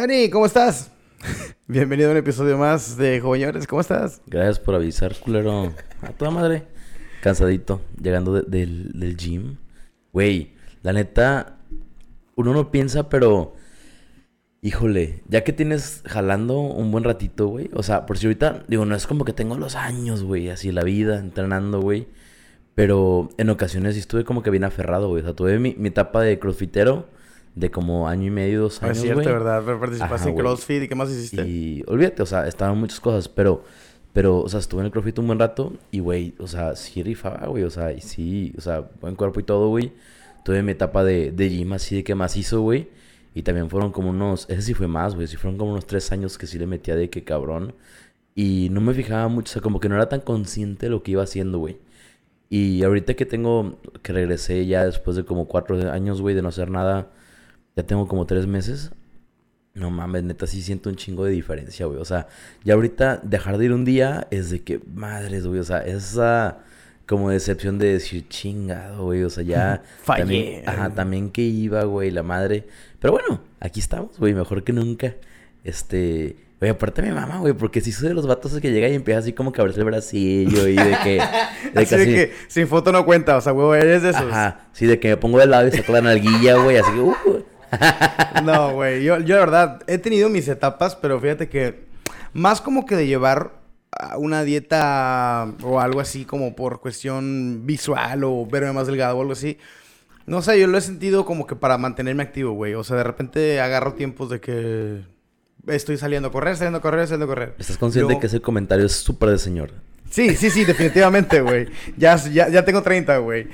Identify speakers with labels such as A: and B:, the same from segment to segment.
A: Dani, ¿cómo estás? Bienvenido a un episodio más de Joveñores, ¿cómo estás?
B: Gracias por avisar, culero. A toda madre. Cansadito, llegando de- del, del gym. Güey, la neta, uno no piensa, pero... Híjole, ya que tienes jalando un buen ratito, güey. O sea, por si ahorita, digo, no es como que tengo los años, güey, así la vida, entrenando, güey. Pero en ocasiones sí estuve como que bien aferrado, güey. O sea, tuve mi, mi etapa de crossfitero de como año y medio, dos años,
A: es cierto,
B: güey.
A: ¿verdad? Participaste
B: Ajá,
A: en. CrossFit y qué más hiciste.
B: Y olvídate, o sea, estaban muchas cosas, pero, pero, o sea, estuve en el CrossFit un buen rato y, güey, o sea, sí rifaba, güey, o sea, y sí, o sea, buen cuerpo y todo, güey. Tuve mi etapa de, de gym así de que más hizo, güey. Y también fueron como unos, ese sí fue más, güey, sí fueron como unos tres años que sí le metía de que cabrón. Y no me fijaba mucho, o sea, como que no era tan consciente de lo que iba haciendo, güey. Y ahorita que tengo, que regresé ya después de como cuatro años, güey, de no hacer nada, ya tengo como tres meses. No mames, neta, sí siento un chingo de diferencia, güey. O sea, ya ahorita dejar de ir un día es de que, madres, güey. O sea, esa como decepción de decir, chingado, güey. O sea, ya.
A: Fallé.
B: También, ajá, también que iba, güey, la madre. Pero bueno, aquí estamos, güey, mejor que nunca. Este. Güey, aparte mi mamá, güey, porque si soy de los vatos que llega y empieza así como que a abrirse el bracillo y de que. De
A: Así de que sin foto no cuenta, o sea, huevo, eres de esos.
B: Ajá, sí, de que me pongo de lado y saco la nalguilla, güey, así que, uh,
A: No, güey, yo, yo la verdad he tenido mis etapas, pero fíjate que más como que de llevar una dieta o algo así como por cuestión visual o verme más delgado o algo así. No sé, yo lo he sentido como que para mantenerme activo, güey. O sea, de repente agarro tiempos de que estoy saliendo a correr, saliendo a correr, saliendo a correr.
B: ¿Estás consciente
A: Luego-
B: que ese comentario es súper de señor?
A: Sí, sí, sí, definitivamente, güey. Ya, ya, ya tengo 30, güey.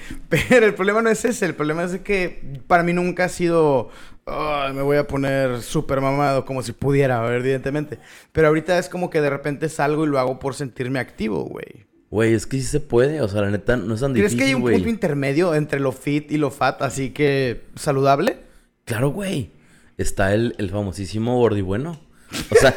A: Pero el problema no es ese. El problema es que para mí nunca ha sido... "Ay, me voy a poner súper mamado como si pudiera, evidentemente. Pero ahorita es como que de repente salgo y lo hago por sentirme activo, güey.
B: Güey, es que sí se puede, o sea, la neta no es tan
A: ¿Crees
B: difícil,
A: que hay un punto intermedio entre lo fit y lo fat, así que saludable?
B: Claro, güey. Está el, el famosísimo gordibueno. O sea,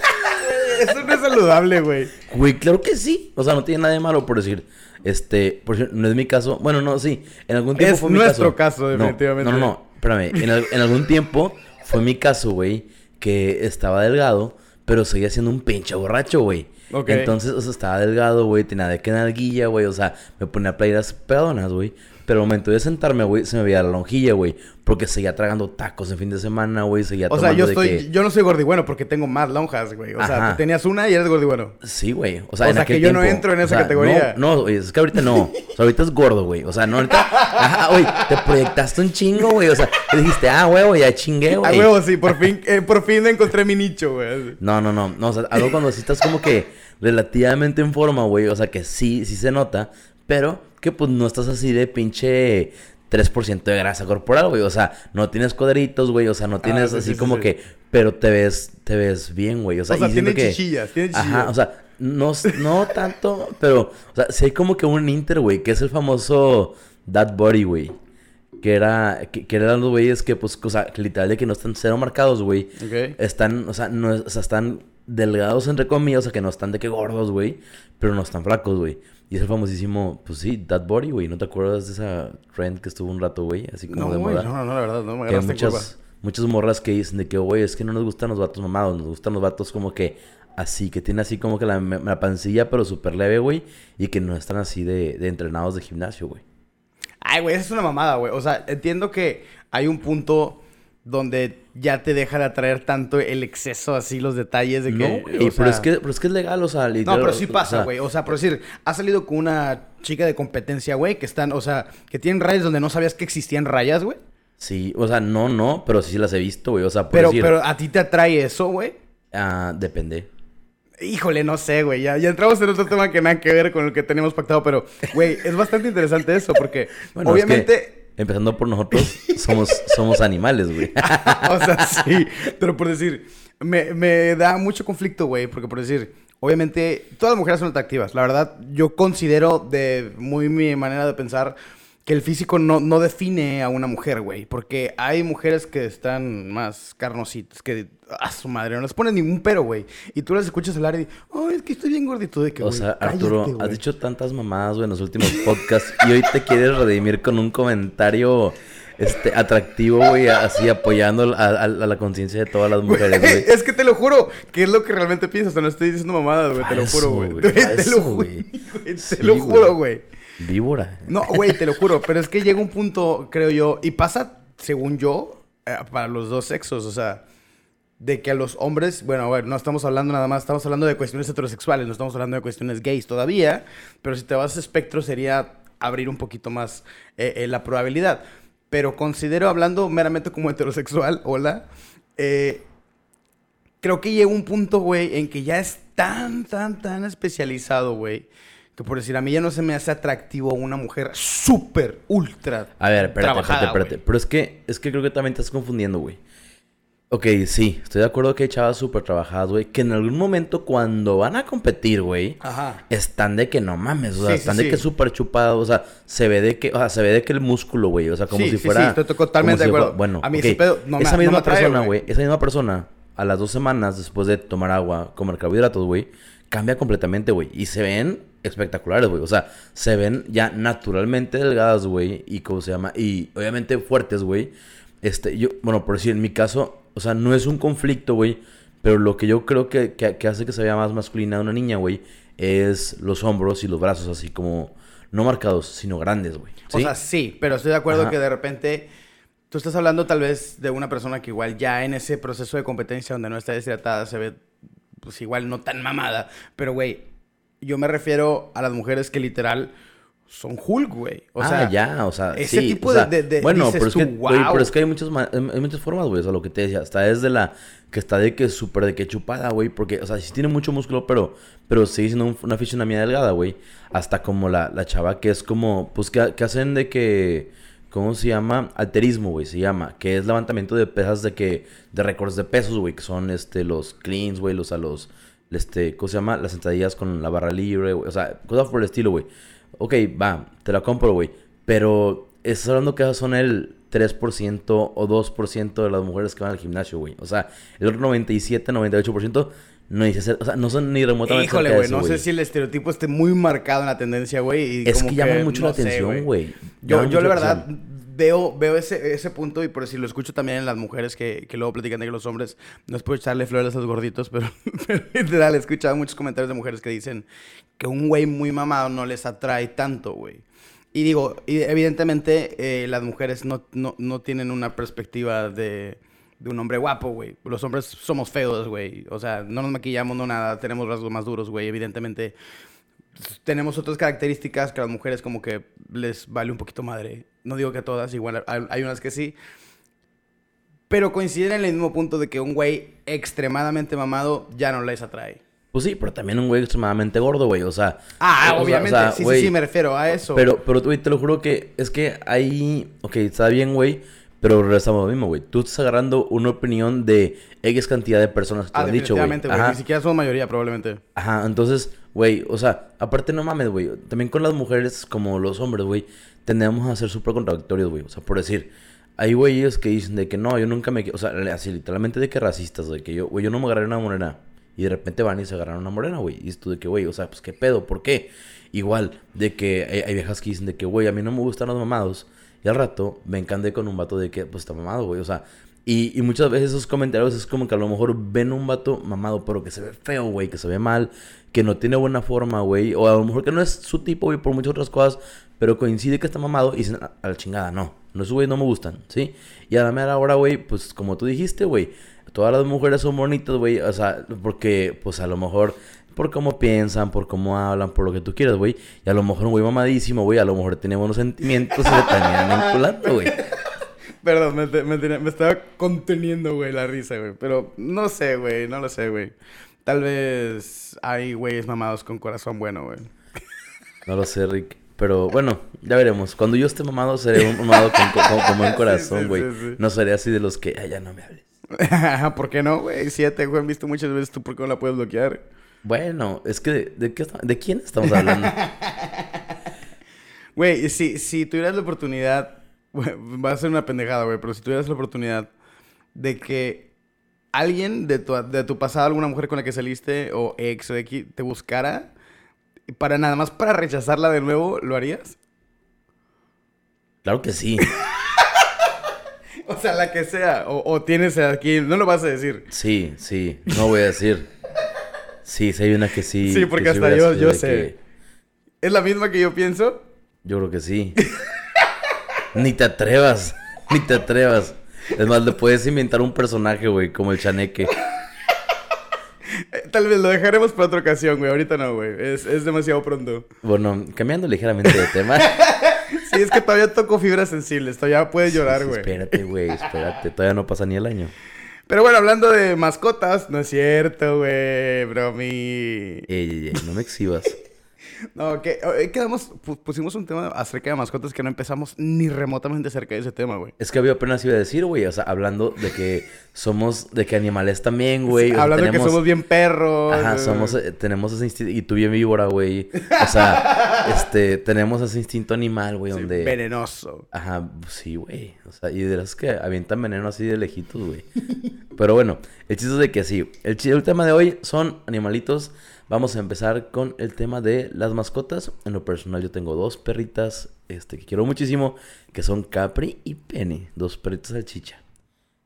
A: saludable, güey.
B: güey, claro que sí. O sea, no tiene nada de malo por decir, este, por decir, no es mi caso. Bueno, no, sí. En algún tiempo
A: Es
B: fue mi
A: nuestro
B: caso.
A: caso,
B: No,
A: definitivamente.
B: No, no, no. Espérame. En, al- en algún tiempo fue mi caso, güey, que estaba delgado, pero seguía siendo un pinche borracho, güey.
A: Ok.
B: Entonces, o sea, estaba delgado, güey, tenía de que nalguilla, güey. O sea, me ponía playeras pedonas, güey. Pero al momento de sentarme, güey, se me veía la lonjilla, güey. Porque seguía tragando tacos en fin de semana, güey. Seguía
A: O sea, yo
B: de
A: estoy...
B: que...
A: Yo no soy gordibueno porque tengo más lonjas, güey. O sea,
B: Ajá.
A: tú tenías una y eres gordibueno.
B: Sí, güey. O sea,
A: O
B: en
A: sea,
B: aquel
A: que yo no entro en
B: O
A: esa
B: sea,
A: categoría.
B: No, no, es que ahorita no. O sea, ahorita es gordo, güey. O sea, no, ahorita. Ajá, güey, te proyectaste un chingo, güey. O sea, te dijiste, ah, huevo, ya chingué, güey.
A: huevo, sí, por fin, eh, por fin encontré mi nicho, güey.
B: No, no, no. No, o sea, algo cuando sí estás como que relativamente en forma, güey. O sea, que sí, sí se nota. Pero que pues no estás así de pinche 3% de grasa corporal, güey. O sea, no tienes cuadritos, güey. O sea, no tienes
A: Ah, sí,
B: así
A: sí, sí,
B: como
A: sí.
B: que. Pero te ves, te ves bien, güey. O sea,
A: O sea,
B: y siento
A: tiene
B: que-
A: chichillas, tiene chichillas.
B: Ajá, o sea, no, no tanto, pero, o sea, sí hay como que un inter, güey, que es el famoso That Body, güey. Que era, que, que eran los güeyes que, pues, o sea, literal de que no están cero marcados, güey. Están, o sea, no, o sea, están delgados entre comillas, o sea, que no están de que gordos, güey, pero no están flacos, güey. Y es el famosísimo, pues sí, That Body, güey. ¿No te acuerdas de esa trend que estuvo un rato, güey? Así como
A: No,
B: de moda.
A: no, no, la verdad, no me
B: Que
A: agarraste curva.
B: muchas, muchas morras que dicen de que, güey, es que no nos gustan los vatos mamados, nos gustan los vatos como que así, que tienen así como que la, la pancilla, pero súper leve, güey, y que no están así de, de entrenados de gimnasio, güey.
A: Ay, güey, esa es una mamada, güey. O sea, entiendo que hay un punto donde ya te deja de atraer tanto el exceso, así, los detalles de que...
B: No,
A: o
B: pero, es que, pero es que es legal, o sea,
A: No,
B: literal,
A: pero sí pasa, güey. O sea, por decir, has salido con una chica de competencia, güey, que están, o sea, que tienen rayas donde no sabías que existían rayas, güey.
B: Sí, o sea, no, no, pero sí las he visto, güey, o sea, por
A: Pero,
B: decir,
A: pero a ti te atrae eso, güey.
B: ah, depende.
A: Híjole, no sé, güey. Ya, ya entramos en otro tema que nada que ver con el que teníamos pactado, pero, güey, es bastante interesante eso, porque
B: Bueno, es que,
A: obviamente,
B: empezando por nosotros, somos, somos animales, güey.
A: o sea, sí, pero por decir, me, me da mucho conflicto, güey, porque por decir, obviamente, todas las mujeres son atractivas. La verdad, yo considero de muy mi manera de pensar que el físico no, no define a una mujer, güey, porque hay mujeres que están más carnositas, que a su madre no les ponen ningún pero, güey, y tú las escuchas hablar y, ay, es que estoy bien gordito de que,
B: O sea,
A: cállate,
B: Arturo,
A: güey".
B: has dicho tantas mamadas, güey, en los últimos podcasts y hoy te quieres redimir con un comentario este, atractivo, güey, así apoyando a, a- a la conciencia de todas las mujeres, güey.
A: Es que te lo juro, que es lo que realmente piensas. No estoy diciendo mamadas, güey. Te lo juro, güey.
B: güey,
A: Te lo juro,
B: güey.
A: Te lo juro, güey.
B: Víbora.
A: No, güey, te lo juro. Pero es que llega un punto, creo yo, y pasa, según yo, eh, para los dos sexos. O sea, de que a los hombres, bueno, a ver, no estamos hablando nada más, estamos hablando de cuestiones heterosexuales, no estamos hablando de cuestiones gays todavía. Pero si te vas a espectro, sería abrir un poquito más eh, eh, la probabilidad. Pero considero, hablando meramente como heterosexual, hola, eh, creo que llega un punto, güey, en que ya es tan, tan, tan especializado, güey. Que por decir, a mí ya no se me hace atractivo una mujer súper, ultra.
B: A ver, espérate,
A: trabajada,
B: espérate, espérate. Pero es que, es que creo que también te estás confundiendo, güey. Ok, sí, estoy de acuerdo que hay chavas súper trabajadas, güey. Que en algún momento cuando van a competir, güey, están de que no mames, o sea,
A: Sí, sí,
B: están de
A: sí.
B: que súper chupados, o sea, se ve de que, o sea, se ve de que el músculo, güey, o sea, como si fuera...
A: sí, estoy totalmente
B: si
A: de acuerdo.
B: fuera- bueno,
A: A mí
B: ok,
A: ese pedo no me-
B: esa
A: no me
B: misma
A: atrae,
B: persona,
A: güey,
B: esa misma persona, a las dos semanas después de tomar agua, comer carbohidratos, güey, cambia completamente, güey, y se ven espectaculares, güey, o sea, se ven ya naturalmente delgadas, güey, y cómo se llama, y obviamente fuertes, güey, este, yo, bueno, por decir, en mi caso, o sea, no es un conflicto, güey, pero lo que yo creo que, que, que hace que se vea más masculina una niña, güey, es los hombros y los brazos, así como, no marcados, sino grandes, güey.
A: O
B: ¿sí?
A: sea, sí, pero estoy de acuerdo
B: Ajá.
A: que de repente tú estás hablando tal vez de una persona que igual ya en ese proceso de competencia donde no está deshidratada se ve pues igual no tan mamada, pero güey, yo me refiero a las mujeres que literal son Hulk, güey. O
B: ah,
A: sea,
B: ya, o sea,
A: ese
B: sí,
A: tipo
B: o sea,
A: de, de- de-
B: Bueno,
A: dices
B: pero es,
A: tú,
B: que, es hay muchas, hay muchas formas, güey, o sea, lo que te decía, está desde la que está de que súper de que chupada, güey, porque, o sea, sí tiene mucho músculo, pero, pero sigue siendo un- una fisionomía delgada, güey, hasta como la, la chava que es como, pues, que, que hacen de que, ¿cómo se llama? Alterismo, güey, se llama, que es levantamiento de pesas de que, de récords de pesos, güey, que son, este, los cleans, güey, los, a los, este, ¿cómo se llama? Las sentadillas con la barra libre, güey, o sea, cosas por el estilo, güey. Ok, va, te la compro, güey. Pero estás hablando que son el 3% o 2% de las mujeres que van al gimnasio, güey. O sea, el otro 97, 98% no dice o sea, no son ni remotamente
A: Híjole, güey, no sé si el estereotipo esté muy marcado en la tendencia, güey.
B: Es
A: como
B: que llama mucho la
A: no sé,
B: atención, güey.
A: Yo, yo la
B: la
A: verdad
B: atención.
A: veo, veo ese, ese punto y por si lo escucho también en las mujeres que, que luego platican de que los hombres, no es por echarle flores a esos gorditos, pero, pero literal, he escuchado muchos comentarios de mujeres que dicen que un güey muy mamado no les atrae tanto, güey. Y digo, evidentemente eh, las mujeres no, no, no tienen una perspectiva de, de un hombre guapo, güey. Los hombres somos feos, güey. O sea, no nos maquillamos, no nada, tenemos rasgos más duros, güey. Evidentemente tenemos otras características que a las mujeres como que les vale un poquito madre. No digo que a todas, igual hay, unas que sí. Pero coinciden en el mismo punto de que un güey extremadamente mamado ya no les atrae.
B: Pues sí, pero también un güey extremadamente gordo, güey. O sea.
A: Ah,
B: o sea, o
A: obviamente.
B: sea,
A: sí,
B: güey,
A: sí, sí, me refiero a eso.
B: Pero, pero, güey, te lo juro que es que ahí. Ok, está bien, güey. Pero regresamos a lo mismo, güey. Tú estás agarrando una opinión de X cantidad de personas que te
A: ah,
B: han dicho, güey.
A: Ni siquiera son mayoría, probablemente.
B: Ajá, entonces, güey, o sea, aparte no mames, güey. También con las mujeres, como los hombres, güey, tendemos a ser súper contradictorios, güey. O sea, por decir, hay güeyes que dicen de que no, yo nunca me... O sea, así literalmente de que racistas, de que yo, güey, yo no me agarré una morena. Y de repente van y se agarran una morena, güey. Y tú de que, güey, o sea, pues qué pedo, ¿por qué? Igual, de que hay, hay viejas que dicen de que, güey, a mí no me gustan los mamados. Y al rato me encandé con un vato de que, pues está mamado, güey. O sea, y, y muchas veces esos comentarios es como que a lo mejor ven un vato mamado, pero que se ve feo, güey, que se ve mal, que no tiene buena forma, güey. O a lo mejor que no es su tipo, güey, por muchas otras cosas, pero coincide que está mamado y dicen, a, a la chingada, no. No, esos güey no me gustan, ¿sí? Y a la mera hora, güey, pues como tú dijiste, güey, todas las mujeres son bonitas, güey. O sea, porque, pues a lo mejor por cómo piensan, por cómo hablan, por lo que tú quieras, güey. Y a lo mejor un güey mamadísimo, güey, a lo mejor tiene buenos sentimientos y se terminan vinculando, güey.
A: Perdón, me, me tenía- me estaba conteniendo, güey, la risa, güey. Pero no sé, güey, no lo sé, güey. Tal vez hay güeyes mamados con corazón bueno, güey.
B: No lo sé, Rick. Pero bueno, ya veremos. Cuando yo esté mamado, seré un mamado con, con, con buen corazón, güey.
A: sí, sí.
B: No seré así de los que, ay, ya no me hables.
A: ¿Por qué no, güey? Si ya te han visto muchas veces, ¿tú por qué no la puedes bloquear?
B: Bueno, es que, ¿de, de qué ¿de quién estamos hablando?
A: Güey, si, si tuvieras la oportunidad, va a ser una pendejada, güey, pero si tuvieras la oportunidad de que alguien de tu, de tu pasado, alguna mujer con la que saliste, o ex o X, te buscara, para nada más para rechazarla de nuevo, ¿lo harías?
B: Claro que sí.
A: O sea, la que sea. O, o tienes aquí. No lo vas a decir.
B: Sí, sí. No voy a decir. Sí, sí hay una que sí.
A: Sí, porque
B: que
A: hasta yo, yo sé.
B: que-
A: ¿Es la misma que yo pienso?
B: Yo creo que sí. Ni te atrevas. Ni te atrevas. Es más, le puedes inventar un personaje, güey, como el chaneque.
A: Tal vez lo dejaremos para otra ocasión, güey. Ahorita no, güey. Es, es demasiado pronto.
B: Bueno, cambiando ligeramente de tema.
A: Sí, es que todavía toco fibras sensibles. Todavía puedes llorar, güey.
B: Espérate, güey, espérate. Todavía no pasa ni el año.
A: Pero bueno, hablando de mascotas, no es cierto, güey. Bromi.
B: Ey, ey, ey, no me exhibas.
A: No, que eh, quedamos, pu- pusimos un tema acerca de mascotas que no empezamos ni remotamente cerca de ese tema, güey.
B: Es que había apenas iba a decir, güey. O sea, hablando de que somos, de que animales también, güey. o sea,
A: Hablando de que somos bien perros.
B: Ajá, somos, eh, tenemos ese instinto, y tú bien víbora, güey. O sea, este, tenemos ese instinto animal, güey,
A: sí,
B: donde...
A: venenoso.
B: Ajá, sí, güey. O sea, y de las que avientan veneno así de lejitos, güey. Pero bueno, el chiste es de que sí. El, el tema de hoy son animalitos. Vamos a empezar con el tema de las mascotas. En lo personal yo tengo dos perritas este, que quiero muchísimo, que son Capri y Penny. Dos perritas salchicha.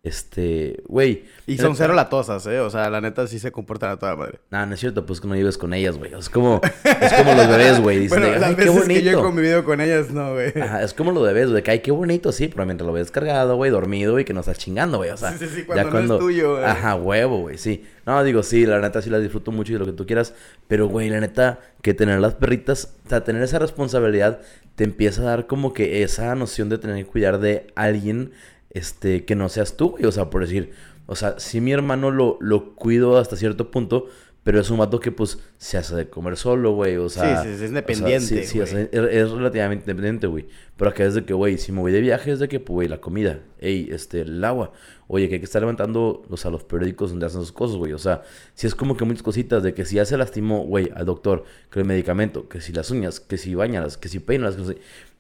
B: Este, güey.
A: Y son cero latosas, ¿eh? O sea, la neta sí se comportan a toda madre.
B: Nah, no es cierto, pues que no vives con ellas, güey. Es como, es como los bebés, güey. Dicen,
A: Bueno, las
B: "Ay, qué
A: veces que yo he
B: bonito".
A: convivido con ellas, no, güey.
B: Ajá, es como lo bebés, güey, que ay, qué bonito, sí, pero mientras lo ves cargado, güey, dormido y que no estás chingando, güey, o sea.
A: Sí, sí, sí, cuando no es tuyo, güey.
B: Ajá, huevo, güey, sí. No, digo, sí, la neta sí la disfruto mucho y lo que tú quieras, pero, güey, la neta, que tener las perritas, o sea, tener esa responsabilidad te empieza a dar como que esa noción de tener que cuidar de alguien, este, que no seas tú, güey, o sea, por decir, o sea, si mi hermano lo, lo cuido hasta cierto punto, pero es un vato que, pues, se hace de comer solo, güey, o sea...
A: Sí, sí, sí, es
B: o sea,
A: independiente,
B: sí, sí, o sea,
A: güey.
B: es, es relativamente independiente, güey. Pero acá es de que, güey, si me voy de viaje es de que, pues, güey, la comida, ey, este, el agua. Oye, que hay que estar levantando, o sea, los periódicos donde hacen sus cosas, güey. O sea, si es como que muchas cositas de que si ya se lastimó, güey, al doctor, que el medicamento, que si las uñas, que si bañalas, que si peinas, que no sé.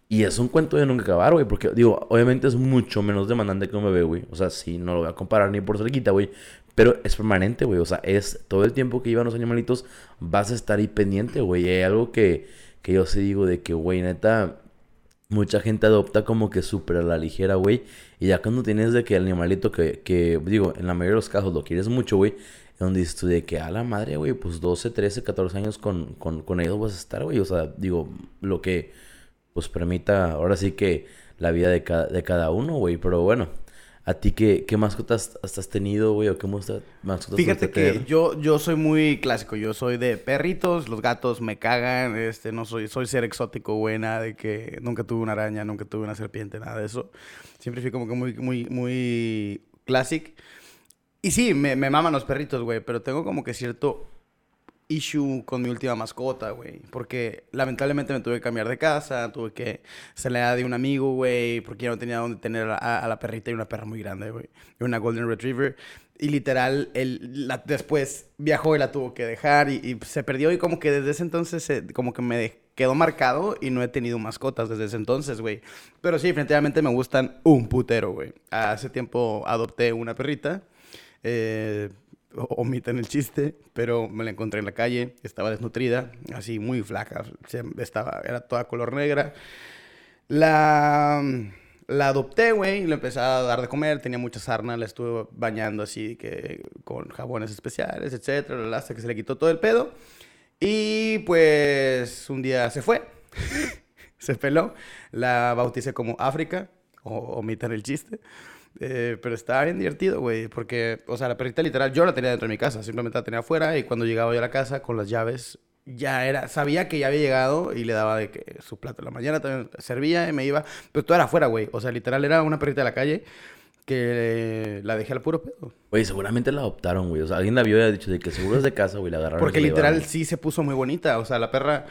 B: Y es un cuento de nunca acabar, güey. Porque, digo, obviamente es mucho menos demandante que un bebé, güey. O sea, sí, no lo voy a comparar ni por cerquita, güey. Pero es permanente, güey. O sea, es todo el tiempo que llevan los animalitos, vas a estar ahí pendiente, güey. Hay algo que, que yo sí digo de que, güey, neta, mucha gente adopta como que súper a la ligera, güey. Y ya cuando tienes de que el animalito que, que, digo, en la mayoría de los casos lo quieres mucho, güey. Donde dices tú de que a la madre, güey, pues 12, 13, 14 años con, con, con ellos vas a estar, güey. O sea, digo, lo que pues permita ahora sí que la vida de cada, de cada uno, güey. Pero bueno, ¿a ti qué, qué mascotas has tenido, güey? ¿O qué mascotas
A: Fíjate que
B: tener?
A: yo, yo soy muy clásico. Yo soy de perritos, los gatos me cagan. Este, no soy, soy ser exótico, güey, nada de que nunca tuve una araña, nunca tuve una serpiente, nada de eso. Siempre fui como que muy, muy, muy classic. Y sí, me, me maman los perritos, güey, pero tengo como que cierto issue con mi última mascota, güey. Porque lamentablemente me tuve que cambiar de casa, tuve que se le da de un amigo, güey, porque ya no tenía dónde tener a, a la perrita y una perra muy grande, güey. Una Golden Retriever. Y literal, él la- después viajó y la tuvo que dejar y, y se perdió. Y como que desde ese entonces, como que me quedó marcado y no he tenido mascotas desde ese entonces, güey. Pero sí, definitivamente me gustan un putero, güey. Hace tiempo adopté una perrita. Eh, omiten el chiste, pero me la encontré en la calle, estaba desnutrida, así muy flaca, estaba, era toda color negra. La, adopté, güey, y le empecé a dar de comer, tenía mucha sarna, la estuve bañando así que con jabones especiales, etcétera, hasta que se le quitó todo el pedo. Y pues un día se fue, se peló, la bauticé como África, o el chiste. Eh, pero estaba bien divertido, güey, porque, o sea, la perrita literal, yo la tenía dentro de mi casa, simplemente la tenía afuera y cuando llegaba yo a la casa con las llaves, ya era, sabía que ya había llegado y le daba de que su plato en la mañana también servía y me iba, pero todo era afuera, güey, o sea, literal era una perrita de la calle que la dejé al puro pedo.
B: Güey, seguramente la adoptaron, güey. O sea, alguien la vio y ha dicho de que seguro es de casa, güey, la agarraron.
A: Porque
B: la
A: literal
B: llevaron.
A: sí se puso muy bonita. O sea, la perra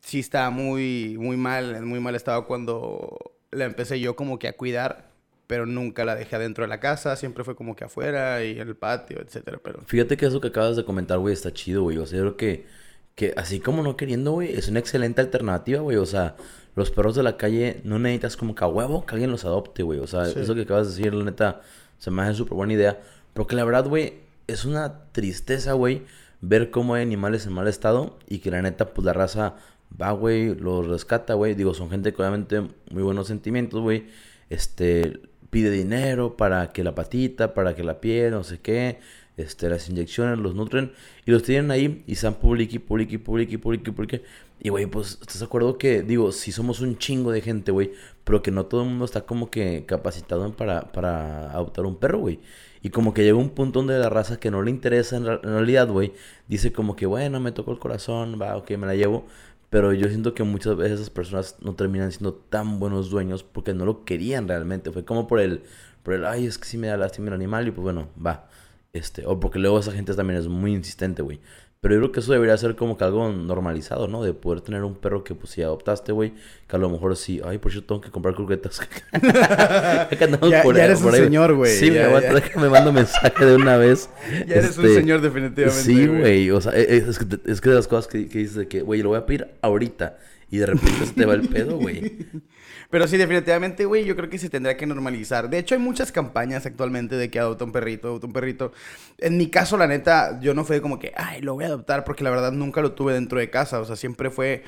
A: sí está muy, muy mal, en muy mal estado cuando la empecé yo como que a cuidar. Pero nunca la dejé adentro de la casa. Siempre fue como que afuera y en el patio, etcétera. Pero
B: Fíjate que eso que acabas de comentar, güey, está chido, güey. O sea, yo creo que, que así como no queriendo, güey, es una excelente alternativa, güey. O sea, los perros de la calle no necesitas como que a huevo que alguien los adopte, güey. O sea,
A: Sí.
B: eso que acabas de decir, la neta, se me hace súper buena idea. Porque la verdad, güey, es una tristeza, güey, ver cómo hay animales en mal estado y que la neta, pues la raza va, güey, los rescata, güey. Digo, son gente que obviamente muy buenos sentimientos, güey. Este, pide dinero para que la patita, para que la piel, no sé qué, este, las inyecciones los nutren y los tienen ahí y están public y public y public. Y, güey, pues, ¿estás de acuerdo que, digo, si somos un chingo de gente, güey, pero que no todo el mundo está como que capacitado para, para adoptar un perro, güey? Y como que llega un punto donde la raza que no le interesa en, realidad, güey, dice como que, bueno, me tocó el corazón, va, ok, me la llevo. Pero yo siento que muchas veces esas personas no terminan siendo tan buenos dueños porque no lo querían realmente. Fue como por el, por el, ay, es que sí me da lástima el animal y pues bueno, va. Este, o porque luego esa gente también es muy insistente, güey. Pero yo creo que eso debería ser como que algo normalizado, ¿no? De poder tener un perro que, pues, si adoptaste, güey, que a lo mejor sí, ay, por eso tengo que comprar croquetas.
A: ya, por, ya eres un señor, güey.
B: Sí, me, voy a me mando mensaje de una vez.
A: Ya eres un este, señor, definitivamente.
B: Sí, güey. O sea, e, e, es, que, es que de las cosas que, que dices de que, güey, lo voy a pedir ahorita. Y de repente se te va el pedo, güey.
A: Pero sí, definitivamente, güey, yo creo que se tendrá que normalizar. De hecho, hay muchas campañas actualmente de que adopta un perrito, adopta un perrito. En mi caso, la neta, yo no fue como que, ay, lo voy a adoptar, porque la verdad nunca lo tuve dentro de casa. O sea, siempre fue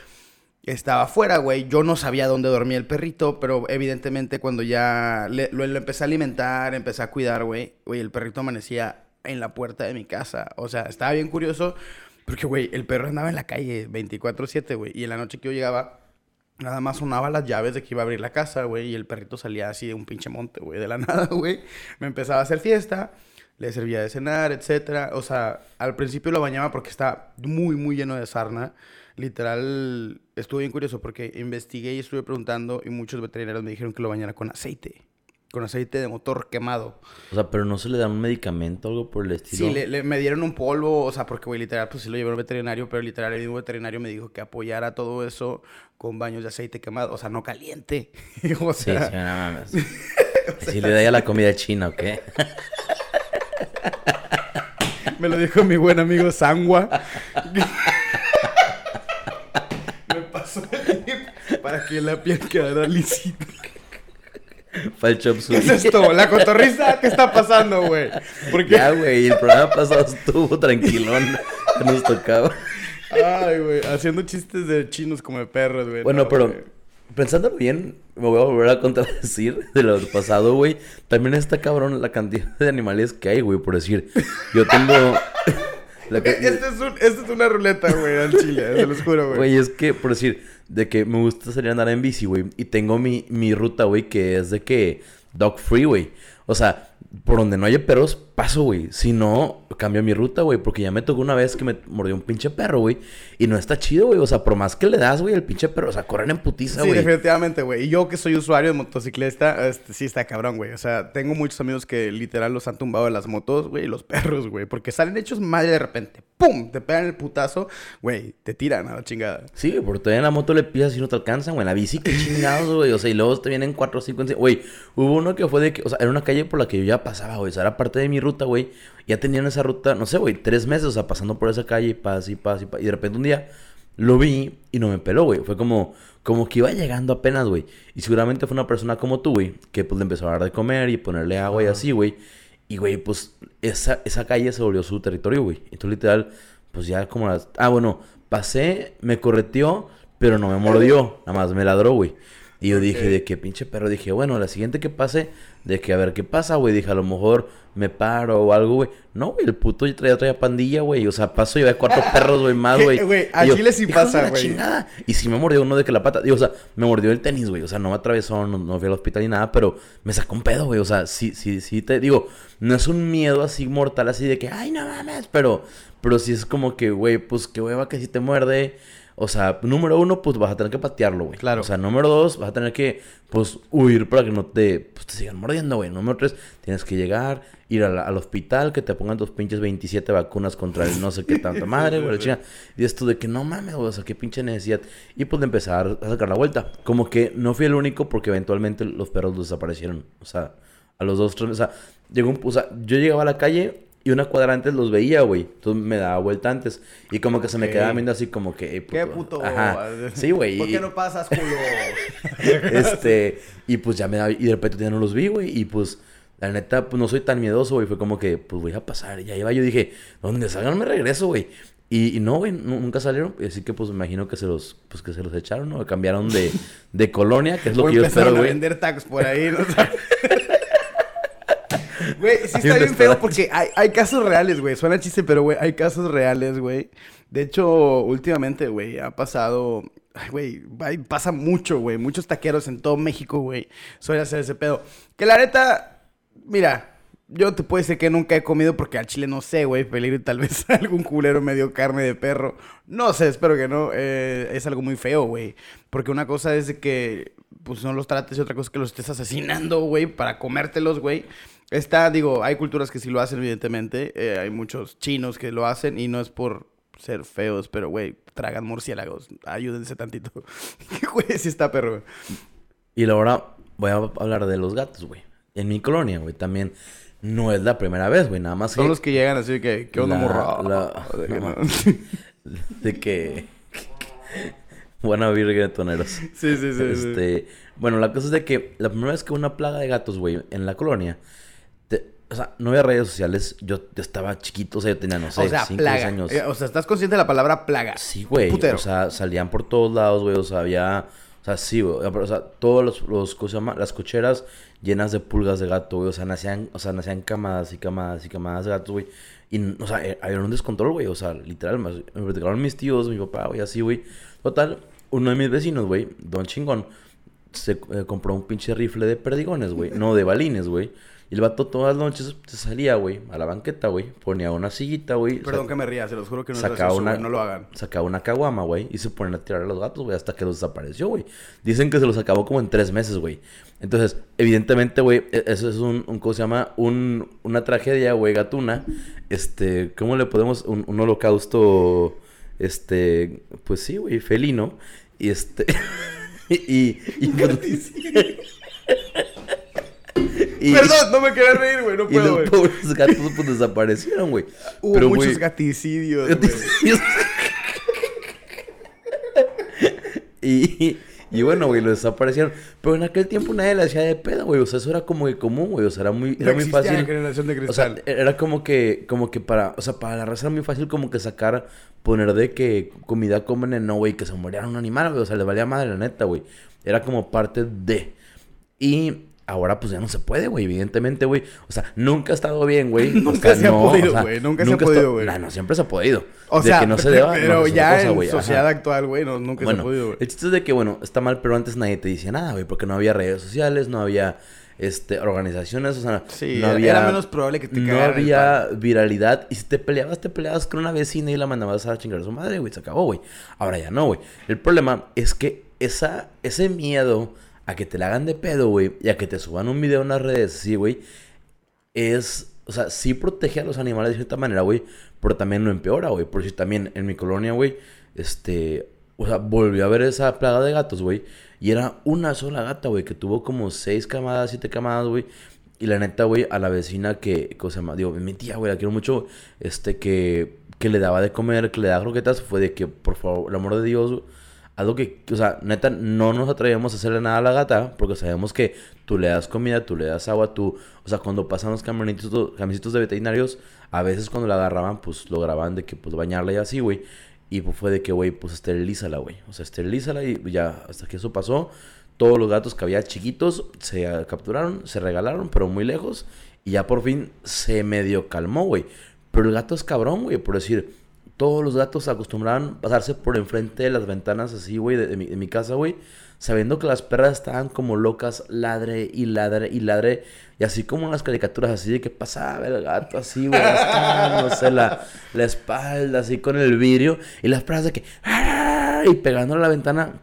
A: estaba afuera, güey. Yo no sabía dónde dormía el perrito, pero evidentemente cuando ya lo, empecé a alimentar, empecé a cuidar, güey, güey, el perrito amanecía en la puerta de mi casa. O sea, estaba bien curioso porque, güey, el perro andaba en la calle 24/7, güey. Y en la noche que yo llegaba, Nada más sonaba las llaves de que iba a abrir la casa, güey, y el perrito salía así de un pinche monte, güey, de la nada, güey. Me empezaba a hacer fiesta, le servía de cenar, etcétera. O sea, al principio lo bañaba porque está muy, muy lleno de sarna. Literal, estuve bien curioso porque investigué y estuve preguntando y muchos veterinarios me dijeron que lo bañara con aceite con aceite de motor quemado.
B: O sea, pero no se le da un medicamento o algo por el estilo.
A: Sí, le, me dieron un polvo, o sea, porque, güey, literal, pues sí lo llevé al veterinario, pero literal, el mismo veterinario me dijo que apoyara todo eso con baños de aceite quemado, o sea, no caliente. o sea... Sí, sí, no mames.
B: si le da a la comida china, ¿o qué?
A: me lo dijo mi buen amigo Sangua. me pasó para que la piel quedara lisita.
B: Para ¿Qué
A: es esto? ¿La cotorriza? ¿Qué está pasando, güey?
B: Ya, güey, el programa pasado estuvo tranquilón. Nos tocaba.
A: Ay, güey, haciendo chistes de chinos como de perros, güey.
B: Bueno, pero pensándolo bien, me voy a volver a contradecir de lo pasado, güey. También está cabrón la cantidad de animales que hay, güey, por decir. Yo tengo...
A: Este, es este es una ruleta, güey, al chile, se los juro, güey.
B: Güey, es que, por decir, de que me gusta salir a andar en bici, güey. Y tengo mi, mi ruta, güey, que es de que dog free, güey. O sea, por donde no haya perros, paso, güey. Si no, cambio mi ruta, güey. Porque ya me tocó una vez que me mordió un pinche perro, güey. Y no está chido, güey. O sea, por más que le das, güey, el pinche perro. O sea, corren en putiza, güey.
A: Sí, definitivamente, güey. Y yo que soy usuario de motocicleta, este, sí está cabrón, güey. O sea, tengo muchos amigos que literal los han tumbado de las motos, güey. Y los perros, güey. Porque salen hechos mal de repente. ¡Pum! Te pegan el putazo, güey. Te tiran a la chingada.
B: Sí, porque todavía en la moto le pisas y no te alcanzan, güey. En la bici, qué chingados, güey. O sea, y luego te vienen cuatro o cinco... Güey, hubo uno que fue de que... O sea, era una calle por la que yo ya pasaba, güey. O sea, era parte de mi ruta, güey. Ya tenían esa ruta, no sé, güey, tres meses, o sea, pasando por esa calle y paz y paz y paz. Y de repente un día lo vi y no me peló, güey. Fue como, como que iba llegando apenas, güey. Y seguramente fue una persona como tú, güey, que pues le empezó a dar de comer y ponerle agua y así, güey. Y, güey, pues esa, esa calle se volvió su territorio, güey. Entonces, literal, pues ya como las... Ah, bueno, pasé, me correteó, pero no me mordió. Nada más me ladró, güey. Y yo dije, de qué pinche perro. Dije, bueno, la siguiente que pase, de que a ver qué pasa, güey. Dije, a lo mejor me paro o algo, güey. No, güey, el puto traía, traía pandilla, güey. O sea, paso y había cuatro perros, güey, más, güey.
A: Güey, a Chile sí pasa, güey.
B: Y si me mordió uno de que la pata. Digo, o sea, me mordió el tenis, güey. O sea, no me atravesó, no, no fui al hospital ni nada, pero me sacó un pedo, güey. O sea, sí, sí, sí te digo, no es un miedo así mortal, así de que, ay, no mames, pero, pero sí es como que, güey, pues qué hueva que si te muerde. O sea, número uno, pues vas a tener que patearlo, güey.
A: Claro.
B: O sea, número dos, vas a tener que, pues, huir para que no te, pues, te sigan mordiendo, güey. Número tres, tienes que llegar, ir al hospital, que te pongan tus pinches 27 vacunas contra el no sé qué tanta madre, güey. y esto de que no mames, güey, o sea, qué pinche necesidad. Y pues de empezar a sacar la vuelta. Como que no fui el único porque eventualmente los perros desaparecieron. O sea, a los dos, tres, o sea, llegó un, o sea, yo llegaba a la calle y una cuadra antes los veía, güey. Entonces me daba vuelta antes. Y como que se me quedaba viendo así como que...
A: ¿Qué puto?
B: Ajá. Sí, güey.
A: ¿Por qué no pasas, culo?
B: este... Y pues ya me daba... Y de repente ya no los vi, güey. Y pues... La neta, pues no soy tan miedoso, güey. Fue como que, pues voy a pasar. Y ahí va. Yo dije, ¿dónde salgan me regreso, güey. Y, no, güey, nunca salieron. Así que, pues, me imagino que se los, pues, que se los echaron, ¿no? Cambiaron de, de colonia, que es lo que yo espero, güey.
A: a vender tags por ahí, ¿no? Güey, sí está bien feo porque hay, hay casos reales, güey. Suena chiste, pero, güey, hay casos reales, güey. De hecho, últimamente, güey, ha pasado... Ay, güey, pasa mucho, güey. Muchos taqueros en todo México, güey. Suelen hacer ese pedo. Que la neta, mira... Yo te puedo decir que nunca he comido porque al chile no sé, güey. Peligro y tal vez algún culero me dio carne de perro. No sé, espero que no. Eh, es algo muy feo, güey. Porque una cosa es de que, pues, no los trates y otra cosa es que los estés asesinando, güey, para comértelos, güey. Está, digo, hay culturas que sí lo hacen, evidentemente. Eh, hay muchos chinos que lo hacen y no es por ser feos, pero, güey, tragan murciélagos. Ayúdense tantito. Güey, sí está perro.
B: Y ahora voy a hablar de los gatos, güey. En mi colonia, güey, también no es la primera vez, güey. Nada más
A: Son
B: que
A: los que llegan así que, ¿qué onda, morra?
B: la-
A: De que no.
B: de que... Buena virgatoneros.
A: Sí, sí, sí. sí.
B: Este, bueno, la cosa es de que la primera vez que una plaga de gatos, güey, en la colonia, o sea, no había redes sociales, yo, yo estaba chiquito, o sea, yo tenía, no sé,
A: o sea,
B: 5 o 6
A: plaga.
B: años.
A: Eh, o sea, ¿estás consciente de la palabra plaga?
B: Sí, güey,
A: Putero.
B: o sea, salían por todos lados, güey, o sea, había, o sea, sí, güey, o sea, todos los, los ¿cómo se llama? Las cocheras llenas de pulgas de gato, güey, o sea, nacían, o sea, nacían camadas y camadas y camadas de gatos, güey, y, o sea, eh, había un descontrol, güey, o sea, literal, me, me platicaron mis tíos, mi papá, güey, así, güey, total, uno de mis vecinos, güey, don chingón, se eh, compró un pinche rifle de perdigones, güey, no de balines, güey, y el vato todas las noches se salía, güey, a la banqueta, güey, ponía una sillita, güey,
A: Perdón que me ría, se los juro que no es
B: sacaba
A: gracioso,
B: una,
A: no lo hagan.
B: Sacaba una caguama, güey, y se ponen a tirar a los gatos, güey, hasta que los desapareció, güey. Dicen que se los acabó como en tres meses, güey. Entonces, evidentemente, güey, e- eso es un, un ¿cómo se llama? Un, una tragedia, güey, gatuna. Este, ¿cómo le podemos? Un, un holocausto, este, pues sí, güey, felino. Y este, y, y, pues, y-
A: Perdón, no me quería reír, güey, no
B: y
A: puedo,
B: los
A: güey.
B: pobres gatos, pues, desaparecieron, güey.
A: Hubo
B: Pero,
A: muchos
B: güey,
A: gaticidios, güey.
B: y, y bueno, güey, lo desaparecieron. Pero en aquel tiempo nadie le hacía de pedo, güey. O sea, eso era como que común, güey. O sea, era muy,
A: No
B: era muy
A: la
B: fácil.
A: generación de
B: O sea,
A: cristal.
B: era como que, como que para, o sea, para la raza era muy fácil como que sacar, poner de que comida comen en no, güey, que se muriera un animal, güey. O sea, le valía madre, la neta, güey. Era como parte de. Y ahora, pues ya no se puede, güey, evidentemente, güey. O sea, nunca ha estado bien, güey.
A: Nunca
B: O sea,
A: se ha podido,
B: o sea,
A: güey, nunca se ha podido, güey.
B: No, siempre se ha podido.
A: o
B: De
A: sea,
B: que no se deba,
A: pero
B: no,
A: ya
B: cosa,
A: en.
B: Ajá.
A: sociedad actual, güey, no, nunca se ha podido, güey.
B: el chiste es de que, bueno, está mal, pero antes nadie te decía nada, güey, porque no había redes sociales, no había este, organizaciones, o sea,
A: Sí,
B: no había...
A: era menos probable que te
B: No había viralidad, y si te peleabas, te peleabas con una vecina y la mandabas a chingar a su madre, güey, se acabó, güey. Ahora ya no, güey. El problema es que esa, ese miedo a que te la hagan de pedo, güey, y a que te suban un video en las redes, sí, güey, es, o sea, sí protege a los animales de cierta manera, güey, pero también lo empeora, güey. Por si también en mi colonia, güey, este, o sea, volvió a ver esa plaga de gatos, güey, y era una sola gata, güey, que tuvo como seis camadas, siete camadas, güey. Y la neta, güey, a la vecina que, cosa más, digo, mi tía, güey, la quiero mucho, este, que, que le daba de comer, que le daba croquetas, fue de que, por favor, el amor de Dios, algo que, o sea, neta, no nos atrevíamos a hacerle nada a la gata, porque sabemos que tú le das comida, tú le das agua, tú, o sea, cuando pasan los camioncitos, camioncitos de veterinarios, a veces cuando la agarraban, pues lo grababan de que, pues, bañarla y así, güey. Y pues fue de que, güey, pues esterilízala, güey. O sea, esterilízala y ya, hasta que eso pasó, todos los gatos que había chiquitos se capturaron, se regalaron, pero muy lejos. Y ya por fin se medio calmó, güey. Pero el gato es cabrón, güey, por decir, todos los gatos acostumbraban pasarse por enfrente de las ventanas así, güey, de, mi, de mi casa, güey. Sabiendo que las perras estaban como locas, ladre y ladre y ladre. Y así como en las caricaturas, así de que pasaba el gato así, güey, rascándose la, la espalda, así con el vidrio. Y las perras de que... ¡ah! Y pegándole a la ventana.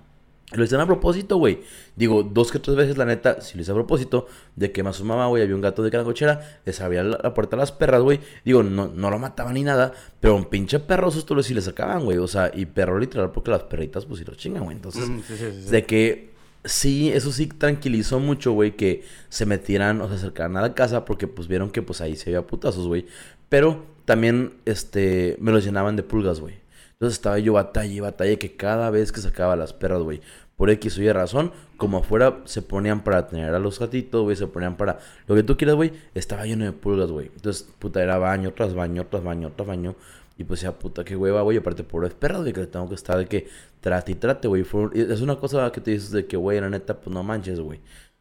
B: Lo hicieron a propósito, güey. Digo, dos que tres veces, la neta, si lo hice a propósito, de que me asomaba, güey, había un gato de cada cochera, les abría la, la puerta a las perras, güey. Digo, no, no lo mataban ni nada, pero un pinche perro susto sí le sacaban, güey. O sea, y perro literal, porque las perritas, pues sí lo chingan, güey. Entonces,
A: Mm, sí, sí, sí, sí.
B: de que sí, eso sí tranquilizó mucho, güey, que se metieran o se acercaran a la casa, porque pues vieron que pues ahí se había putazos, güey. Pero también, este, me los llenaban de pulgas, güey. Entonces estaba yo batalla y batalla que cada vez que sacaba las perras, güey, por X o Y razón, como afuera se ponían para tener a los gatitos, güey, se ponían para lo que tú quieras, güey, estaba lleno de pulgas, güey. Entonces, puta, era baño tras baño, tras baño, tras baño. Y pues ya, puta, qué hueva, güey. Aparte, por perras, güey, que tengo que estar de que trate y trate, güey. Es una cosa que te dices de que, güey, la neta, pues no manches, güey.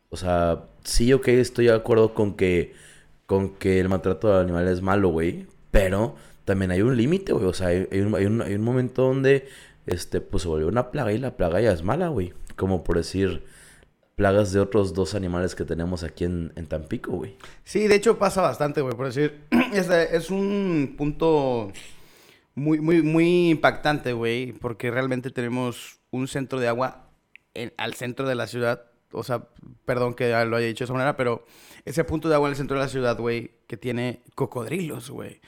B: O sea, sí, ok, estoy de acuerdo con que con que el maltrato de animales es malo, güey. Pero también hay un límite, güey. O sea, hay, un, hay, un, hay, un, momento donde, este, pues se volvió una plaga y la plaga ya es mala, güey. Como por decir, plagas de otros dos animales que tenemos aquí en, Tampico, güey.
A: Sí, de hecho pasa bastante, güey. Por decir, es, un punto muy, muy, muy impactante, güey. Porque realmente tenemos un centro de agua al centro de la ciudad. O sea, perdón que lo haya dicho de esa manera, pero ese punto de agua en el centro de la ciudad, güey, que tiene cocodrilos, güey.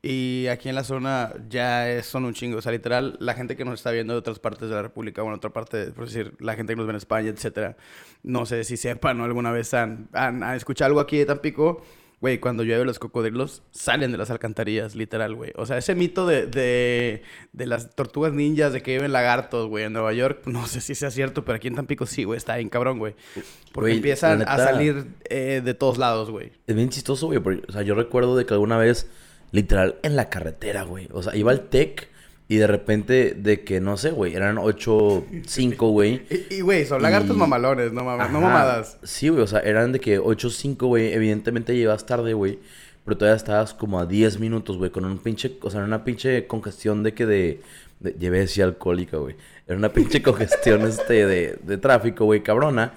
A: Y aquí en la zona ya es, son un chingo. O sea, literal, la gente que nos está viendo de otras partes de la República, bueno, otra parte, por decir, la gente que nos ve en España, etcétera, no sé si sepan o alguna vez han, han, han escuchado algo aquí de Tampico. Güey, cuando llueve los cocodrilos salen de las alcantarillas, literal, güey. O sea, ese mito de, de, de, las tortugas ninjas, de que viven lagartos, güey, en Nueva York, no sé si sea cierto, pero aquí en Tampico sí, güey, está bien cabrón, güey. Porque empiezan neta, a salir eh, de todos lados, güey.
B: Es bien chistoso, güey, porque, o sea, yo recuerdo de que alguna vez, literal, en la carretera, güey, o sea, iba al TEC y de repente, de que, no sé, güey, eran 8, 5, güey.
A: y, güey, son lagartos y... mamalones, no, mam Ajá. no mamadas.
B: Sí, güey, o sea, eran de que 8, 5, güey. Evidentemente llevas tarde, güey. Pero todavía estabas como a 10 minutos, güey, con un pinche, o sea, una pinche congestión de que de, de llevé así alcohólica, güey. Era una pinche congestión, este, de, de tráfico, güey, cabrona.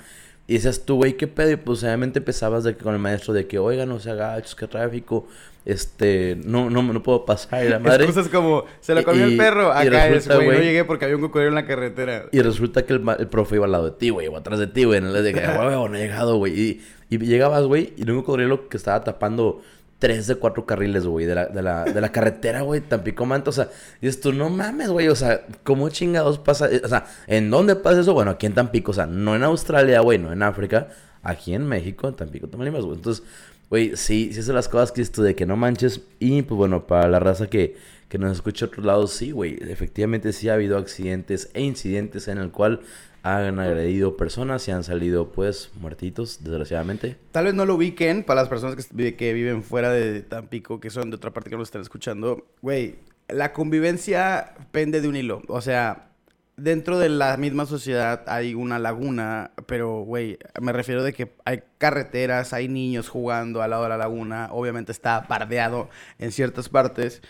B: Y decías tú, güey, ¿qué pedo? Y pues obviamente empezabas de que con el maestro de que, oiga, no se agachos, qué tráfico este, no, no, no puedo pasar. La madre.
A: Excusas como, se lo comió y, el perro. Acá es, güey, no llegué porque había un cocodrilo en la carretera.
B: Y resulta que el, el profe iba al lado de ti, güey, o atrás de ti, güey. En el de que, güey, no he llegado, güey. Y, y llegabas, güey, y un cocodrilo que estaba tapando tres de cuatro carriles, güey, de la, de la, de la carretera, güey, Tampico Manta. O sea, dices tú, no mames, güey, o sea, ¿cómo chingados pasa? O sea, ¿en dónde pasa eso? Bueno, aquí en Tampico, o sea, no en Australia, güey, no en África, aquí en México, en Tampico, Tamaulipas, güey. Entonces, Güey, sí, sí de las cosas que esto de que no manches. Y pues bueno, para la raza que, que nos escucha a otros lados, sí, güey. Efectivamente sí ha habido accidentes e incidentes en el cual han agredido personas y han salido pues muertitos, desgraciadamente.
A: Tal vez no lo ubiquen para las personas que, que viven fuera de Tampico, que son de otra parte que nos están escuchando. Güey, la convivencia pende de un hilo. O sea, dentro de la misma sociedad hay una laguna, pero, güey, me refiero de que hay carreteras, hay niños jugando al lado de la laguna, obviamente está bardeado en ciertas partes,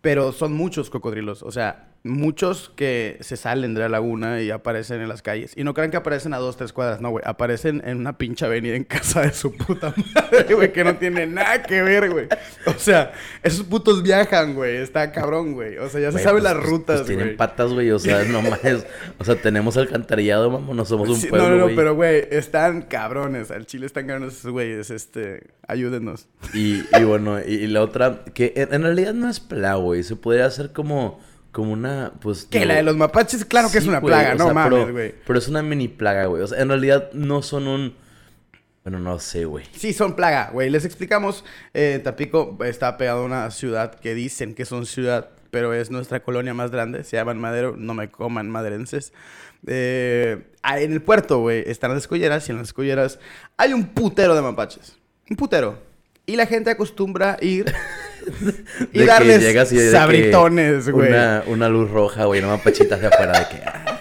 A: pero son muchos cocodrilos, o sea, muchos que se salen de la laguna y aparecen en las calles. Y no crean que aparecen a dos, tres cuadras, no, güey. Aparecen en una pinche avenida en casa de su puta madre, güey, que no tiene nada que ver, güey. O sea, esos putos viajan, güey. Está cabrón, güey. O sea, ya se
B: Güey,
A: saben
B: pues,
A: las
B: pues,
A: rutas,
B: pues tienen
A: güey.
B: patas, güey. O sea, no mames. O sea, tenemos alcantarillado, mamá. No somos un
A: Sí,
B: pueblo,
A: no, no, no,
B: güey.
A: pero, güey, están cabrones. Al chile están cabrones esos güeyes. Este, ayúdenos.
B: Y, y bueno, y, y la otra, que en, realidad no es plaga, güey. Se podría hacer como, como una, pues...
A: Que la de los mapaches, claro que es una
B: güey,
A: plaga,
B: o
A: no mames,
B: pero-
A: güey.
B: Pero es una mini plaga, güey. O sea, en realidad no son un... Bueno, no sé, güey.
A: Sí, son plaga, güey. Les explicamos. eh, Tampico está pegado a una ciudad que dicen que son ciudad, pero es nuestra colonia más grande. Se llaman Madero. No me coman maderenses. Eh, en el puerto, güey, están las escolleras y en las escolleras hay un putero de mapaches. Un putero. Y la gente acostumbra ir y
B: De que
A: darles
B: llegas y de que
A: sabritones, güey.
B: Una, una luz roja, güey. Una mapachita hacia afuera de que... ah,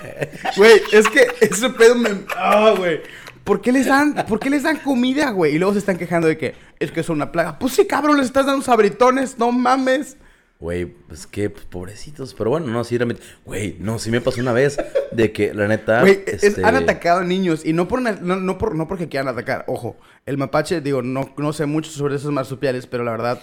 A: Güey, es que ese pedo me... Ah, güey. ¿Por qué les dan, por qué les dan comida, güey? Y luego se están quejando de que es que son una plaga. Pues sí, cabrón, les estás dando sabritones, no mames.
B: Güey, pues que pues, pobrecitos. Pero bueno, no, sí, realmente... Güey, no, sí me pasó una vez de que, la neta...
A: Güey, es-
B: este,
A: han atacado niños y no por, una- no, no por no porque quieran atacar. Ojo, el mapache, digo, no, no sé mucho sobre esos marsupiales, pero la verdad,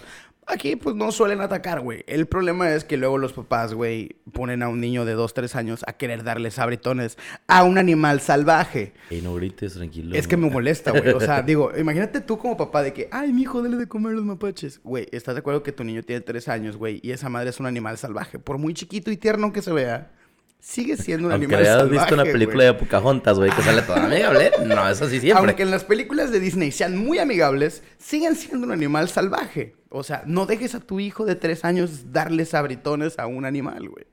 A: aquí pues no suelen atacar, güey. El problema es que luego los papás, güey, ponen a un niño de 2, 3 años a querer darle sabritones a un animal salvaje.
B: Ey, no grites, tranquilo.
A: Es que me molesta, güey. O sea, digo, imagínate tú como papá de que, ay, mi hijo, dale de comer a los mapaches. Güey, ¿estás de acuerdo que tu niño tiene tres años, güey? Y esa madre es un animal salvaje. Por muy chiquito y tierno que se vea, sigue siendo un
B: Aunque
A: animal
B: hayas
A: salvaje.
B: visto una película de Pocahontas, güey, que sale toda amigable. No, es así siempre.
A: Aunque en las películas de Disney sean muy amigables, siguen siendo un animal salvaje. O sea, no dejes a tu hijo de tres años darle sabritones a un animal, güey.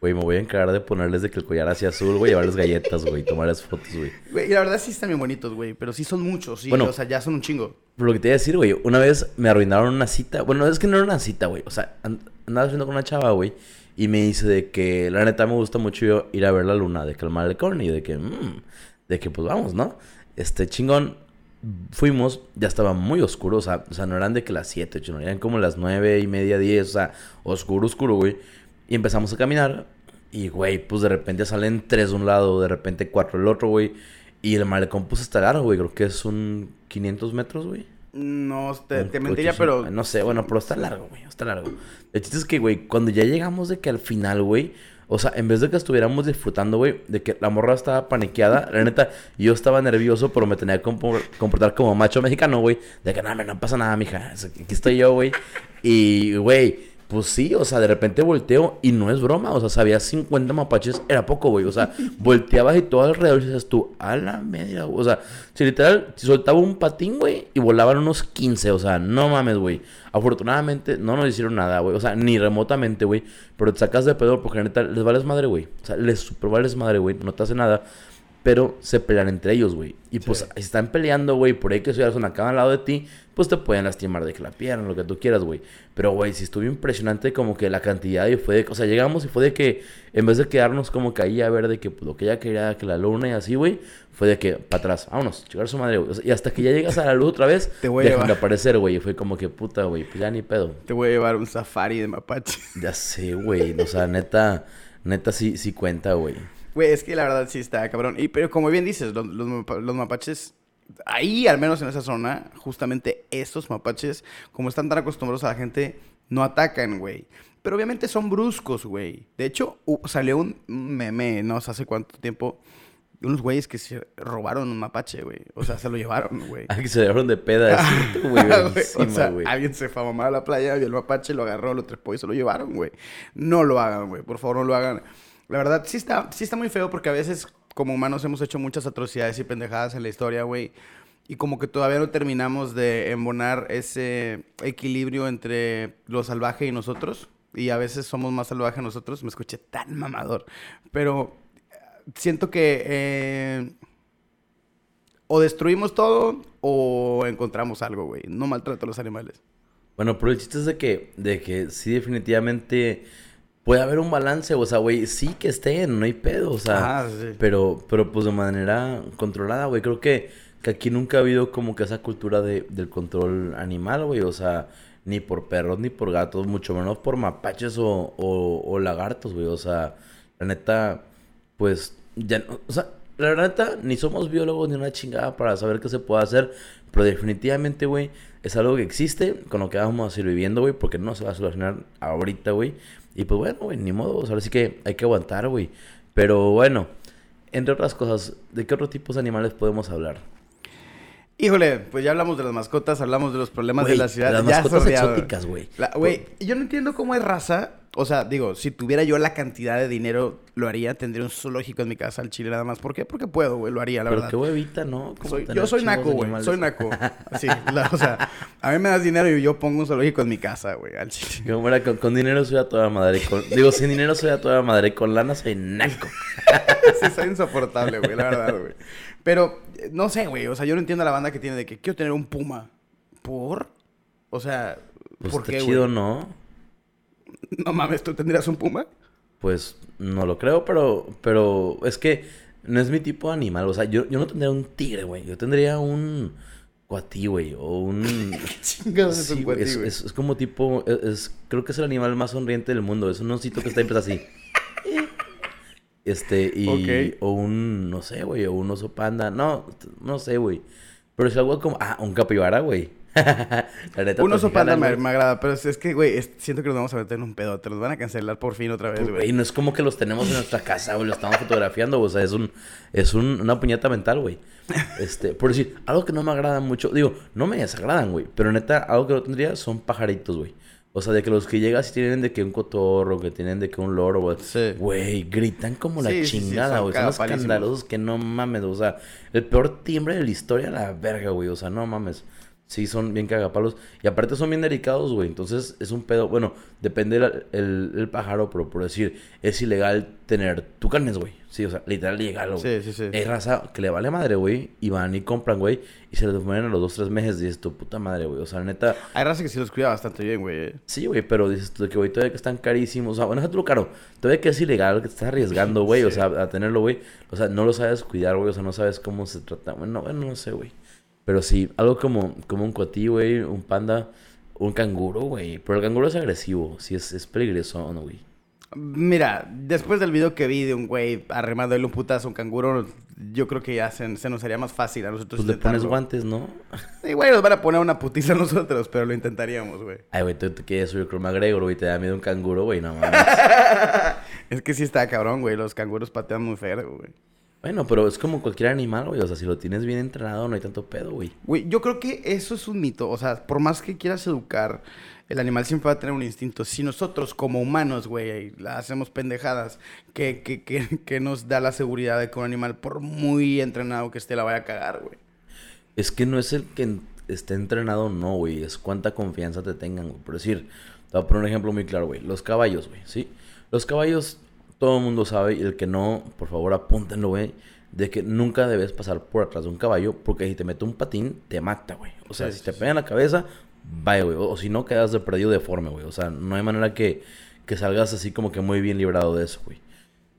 B: Güey, me voy a encargar de ponerles de que el collar hacia azul, güey, llevarles galletas, güey, tomarles fotos, güey.
A: Güey, y la verdad sí están bien bonitos, güey. Pero sí son muchos, sí.
B: Bueno.
A: o sea, ya son un chingo.
B: Pero lo que te iba a decir, güey, una vez me arruinaron una cita. Bueno, es que no era una cita, güey. O sea, and- andaba haciendo con una chava, güey. Y me dice de que la neta me gusta mucho yo ir a ver la luna, de que el malecón y de que, mmm, de que pues vamos, ¿no? Este chingón. fuimos, ya estaba muy oscuro, o sea, o sea, no eran de que las 7, 8, no, eran como las 9 y media, 10, o sea, oscuro, oscuro, güey. Y empezamos a caminar y, güey, pues de repente salen tres de un lado, de repente cuatro del otro, güey. Y el malecón pues está largo, güey, creo que es un 500 metros, güey.
A: No, te, te mentiría,
B: 800,
A: pero...
B: No sé, bueno, pero está largo, güey, está largo. El chiste es que, güey, cuando ya llegamos de que al final, güey... O sea, en vez de que estuviéramos disfrutando, güey, de que la morra estaba paniqueada, la neta, yo estaba nervioso, pero me tenía que compor- comportar como macho mexicano, güey. De que, no, me no pasa nada, mija. Aquí estoy yo, güey. Y, güey, pues sí, o sea, de repente volteo y no es broma. O sea, sabía 50 mapaches, era poco, güey. O sea, volteabas y todo alrededor y dices tú, a la media, güey. O sea, si literal, si soltaba un patín, güey, y volaban unos 15, o sea, no mames, güey. Afortunadamente no nos hicieron nada, güey. O sea, ni remotamente, güey. Pero te sacas de pedo porque neta les vales madre, güey. O sea, les super vales madre, güey. No te hace nada. Pero se pelean entre ellos, güey. Y pues
A: Sí.
B: si están peleando, güey, por ahí que una cama al lado de ti, pues te pueden lastimar de que la pierna, lo que tú quieras, güey. Pero, güey, sí estuvo impresionante como que la cantidad y fue de... O sea, llegamos y fue de que en vez de quedarnos como que ahí a ver de que pues, lo que ella quería, que la luna y así, güey, fue de que para atrás, vámonos, llegar a su madre, güey. O sea, y hasta que ya llegas a la luz otra vez,
A: Te voy a
B: dejan de
A: llevar.
B: aparecer, güey. Y fue como que puta, güey, pues ya ni pedo.
A: Te voy a llevar un safari de mapache.
B: Ya sé, güey. O sea, neta, neta sí, sí cuenta, güey.
A: Güey, es que la verdad sí está cabrón. Y, pero como bien dices, los, los mapa- los mapaches, ahí al menos en esa zona, justamente estos mapaches, como están tan acostumbrados a la gente, no atacan, güey. Pero obviamente son bruscos, güey. De hecho, salió un meme, no sé hace cuánto tiempo, de unos güeyes que se robaron un mapache, güey. O sea, se lo llevaron, güey.
B: Ah, que se llevaron de peda, güey.
A: O sea, alguien se fue a mamar a la playa, vio el mapache, lo agarró, lo trepó y se lo llevaron, güey. No lo hagan, güey. Por favor, no lo hagan. La verdad, sí está, sí está muy feo porque a veces, como humanos, hemos hecho muchas atrocidades y pendejadas en la historia, güey. Y como que todavía no terminamos de embonar ese equilibrio entre lo salvaje y nosotros. Y a veces somos más salvajes nosotros. Me escuché tan mamador. Pero eh, siento que eh, o destruimos todo o encontramos algo, güey. No maltrato a los animales.
B: Bueno, pero el chiste es de que, de que sí definitivamente puede haber un balance, o sea, güey, sí que estén, no hay pedo, o sea,
A: Ah, sí.
B: pero, pero pues de manera controlada, güey, creo que, que aquí nunca ha habido como que esa cultura de, del control animal, güey, o sea, ni por perros, ni por gatos, mucho menos por mapaches o, o, o lagartos, güey, o sea, la neta, pues, ya, no- o sea, la neta, ni somos biólogos ni una chingada para saber qué se puede hacer, pero definitivamente, güey, es algo que existe, con lo que vamos a seguir viviendo, güey, porque no se va a solucionar ahorita, güey. Y pues bueno, güey, ni modo, o sea, ahora sí que hay que aguantar, güey. Pero bueno, entre otras cosas, ¿de qué otros tipos de animales podemos hablar?
A: Híjole, pues ya hablamos de las mascotas, hablamos de los problemas de la ciudad.
B: las
A: ya
B: mascotas
A: sordeado.
B: exóticas, güey.
A: Güey, yo no entiendo cómo es raza. O sea, digo, si tuviera yo la cantidad de dinero, lo haría. Tendría un zoológico en mi casa al chile nada más. ¿Por qué? Porque puedo, güey, lo haría, la
B: Pero
A: verdad.
B: qué huevita, ¿no?
A: Soy- yo soy naco, güey. Soy naco. Sí, la- o sea, a mí me das dinero y yo pongo un zoológico en mi casa, güey, al chile.
B: Como era, con, con dinero soy a toda madre. Con, digo, sin dinero soy a toda madre. Con lana soy naco.
A: Sí, soy insoportable, güey, la verdad, güey. Pero, no sé, güey. O sea, yo no entiendo a la banda que tiene de que quiero tener un puma. ¿Por? O sea,
B: Pues
A: ¿por
B: está
A: qué,
B: chido? ¿no?
A: No mames, ¿tú tendrías un puma?
B: Pues no lo creo, pero, pero es que no es mi tipo de animal. O sea, yo, yo no tendría un tigre, güey. Yo tendría un cuatí, güey. O un...
A: Chingados es un cuatí,
B: es,
A: güey.
B: es- es como tipo... Es, es- creo que es el animal más sonriente del mundo. Es un osito que está siempre así. Este, y... O un... No sé, güey. O un oso panda. No, no sé, güey. Pero es algo como... Ah, un capibara, güey.
A: Un oso
B: fijas,
A: panda me,
B: güey.
A: me agrada, pero es, es que, güey, es- siento que nos vamos a meter en un pedo. Te los van a cancelar por fin otra vez,
B: Pues,
A: güey.
B: güey, no es como que los tenemos en nuestra casa, güey, lo estamos fotografiando, o sea, es un, es un, una puñeta mental, güey. Este, por decir, algo que no me agrada mucho, digo, no me desagradan, güey, pero neta, algo que no tendría son pajaritos, güey. O sea, de que los que llegas y tienen de que un cotorro, que tienen de que un loro, güey.
A: Sí.
B: Güey, gritan como la
A: Sí, sí, sí,
B: chingada,
A: son
B: güey. Son escandalosos que no mames, o sea, el peor timbre de la historia, la verga, güey. O sea, no mames. Sí, son bien cagapalos. Y aparte son bien delicados, güey. Entonces es un pedo. Bueno, depende el, el, el pájaro, pero por decir, es ilegal tener tucanes, güey. Sí, o sea, literal ilegal, güey.
A: Sí, sí, sí.
B: Hay raza que le vale madre, güey. Y van y compran, güey. Y se los ponen a los dos, tres meses. Y dices, tu puta madre, güey. O sea, neta.
A: Hay raza que sí los cuida bastante bien, güey. eh.
B: Sí, güey, pero dices tú que, güey, todavía que están carísimos. O sea, bueno, déjate lo caro. Todavía que es ilegal, que te estás arriesgando, güey. O sea, a tenerlo, güey. O sea, no lo sabes cuidar, güey. O sea, no sabes cómo se trata. Bueno, bueno, no sé, güey. Pero sí, algo como, como un coatí, güey, un panda, un canguro, güey. Pero el canguro es agresivo, sí, es, es peligroso, ¿no, güey?
A: Mira, después del video que vi de un güey arremándole un putazo a un canguro, yo creo que ya se, se nos haría más fácil a nosotros
B: Pues le pones
A: intentarlo.
B: guantes, ¿no?
A: Sí, güey, nos van a poner una putiza a nosotros, pero lo intentaríamos, güey.
B: Ay, güey, tú te quieres subir con McGregor, güey, te da miedo un canguro, güey, no mames.
A: Es que sí está cabrón, güey. Los canguros patean muy feo, güey.
B: Bueno, pero es como cualquier animal, güey. O sea, si lo tienes bien entrenado, no hay tanto pedo, güey.
A: Güey, yo creo que eso es un mito. O sea, por más que quieras educar, el animal siempre va a tener un instinto. Si nosotros, como humanos, güey, la hacemos pendejadas, que, que, que, que nos da la seguridad de que un animal, por muy entrenado que esté, la vaya a cagar, güey.
B: Es que no es el que esté entrenado, no, güey. Es cuánta confianza te tengan, güey. Por decir, te voy a poner un ejemplo muy claro, güey. Los caballos, güey, ¿sí? Los caballos, todo el mundo sabe, y el que no, por favor, apúntenlo, güey. De que nunca debes pasar por atrás de un caballo, porque si te mete un patín, te mata, güey. O sea,
A: Sí,
B: si te pega en la cabeza, vaya, güey. O, o si no, quedas de perdido deforme, güey. O sea, no hay manera que, que salgas así como que muy bien librado de eso, güey.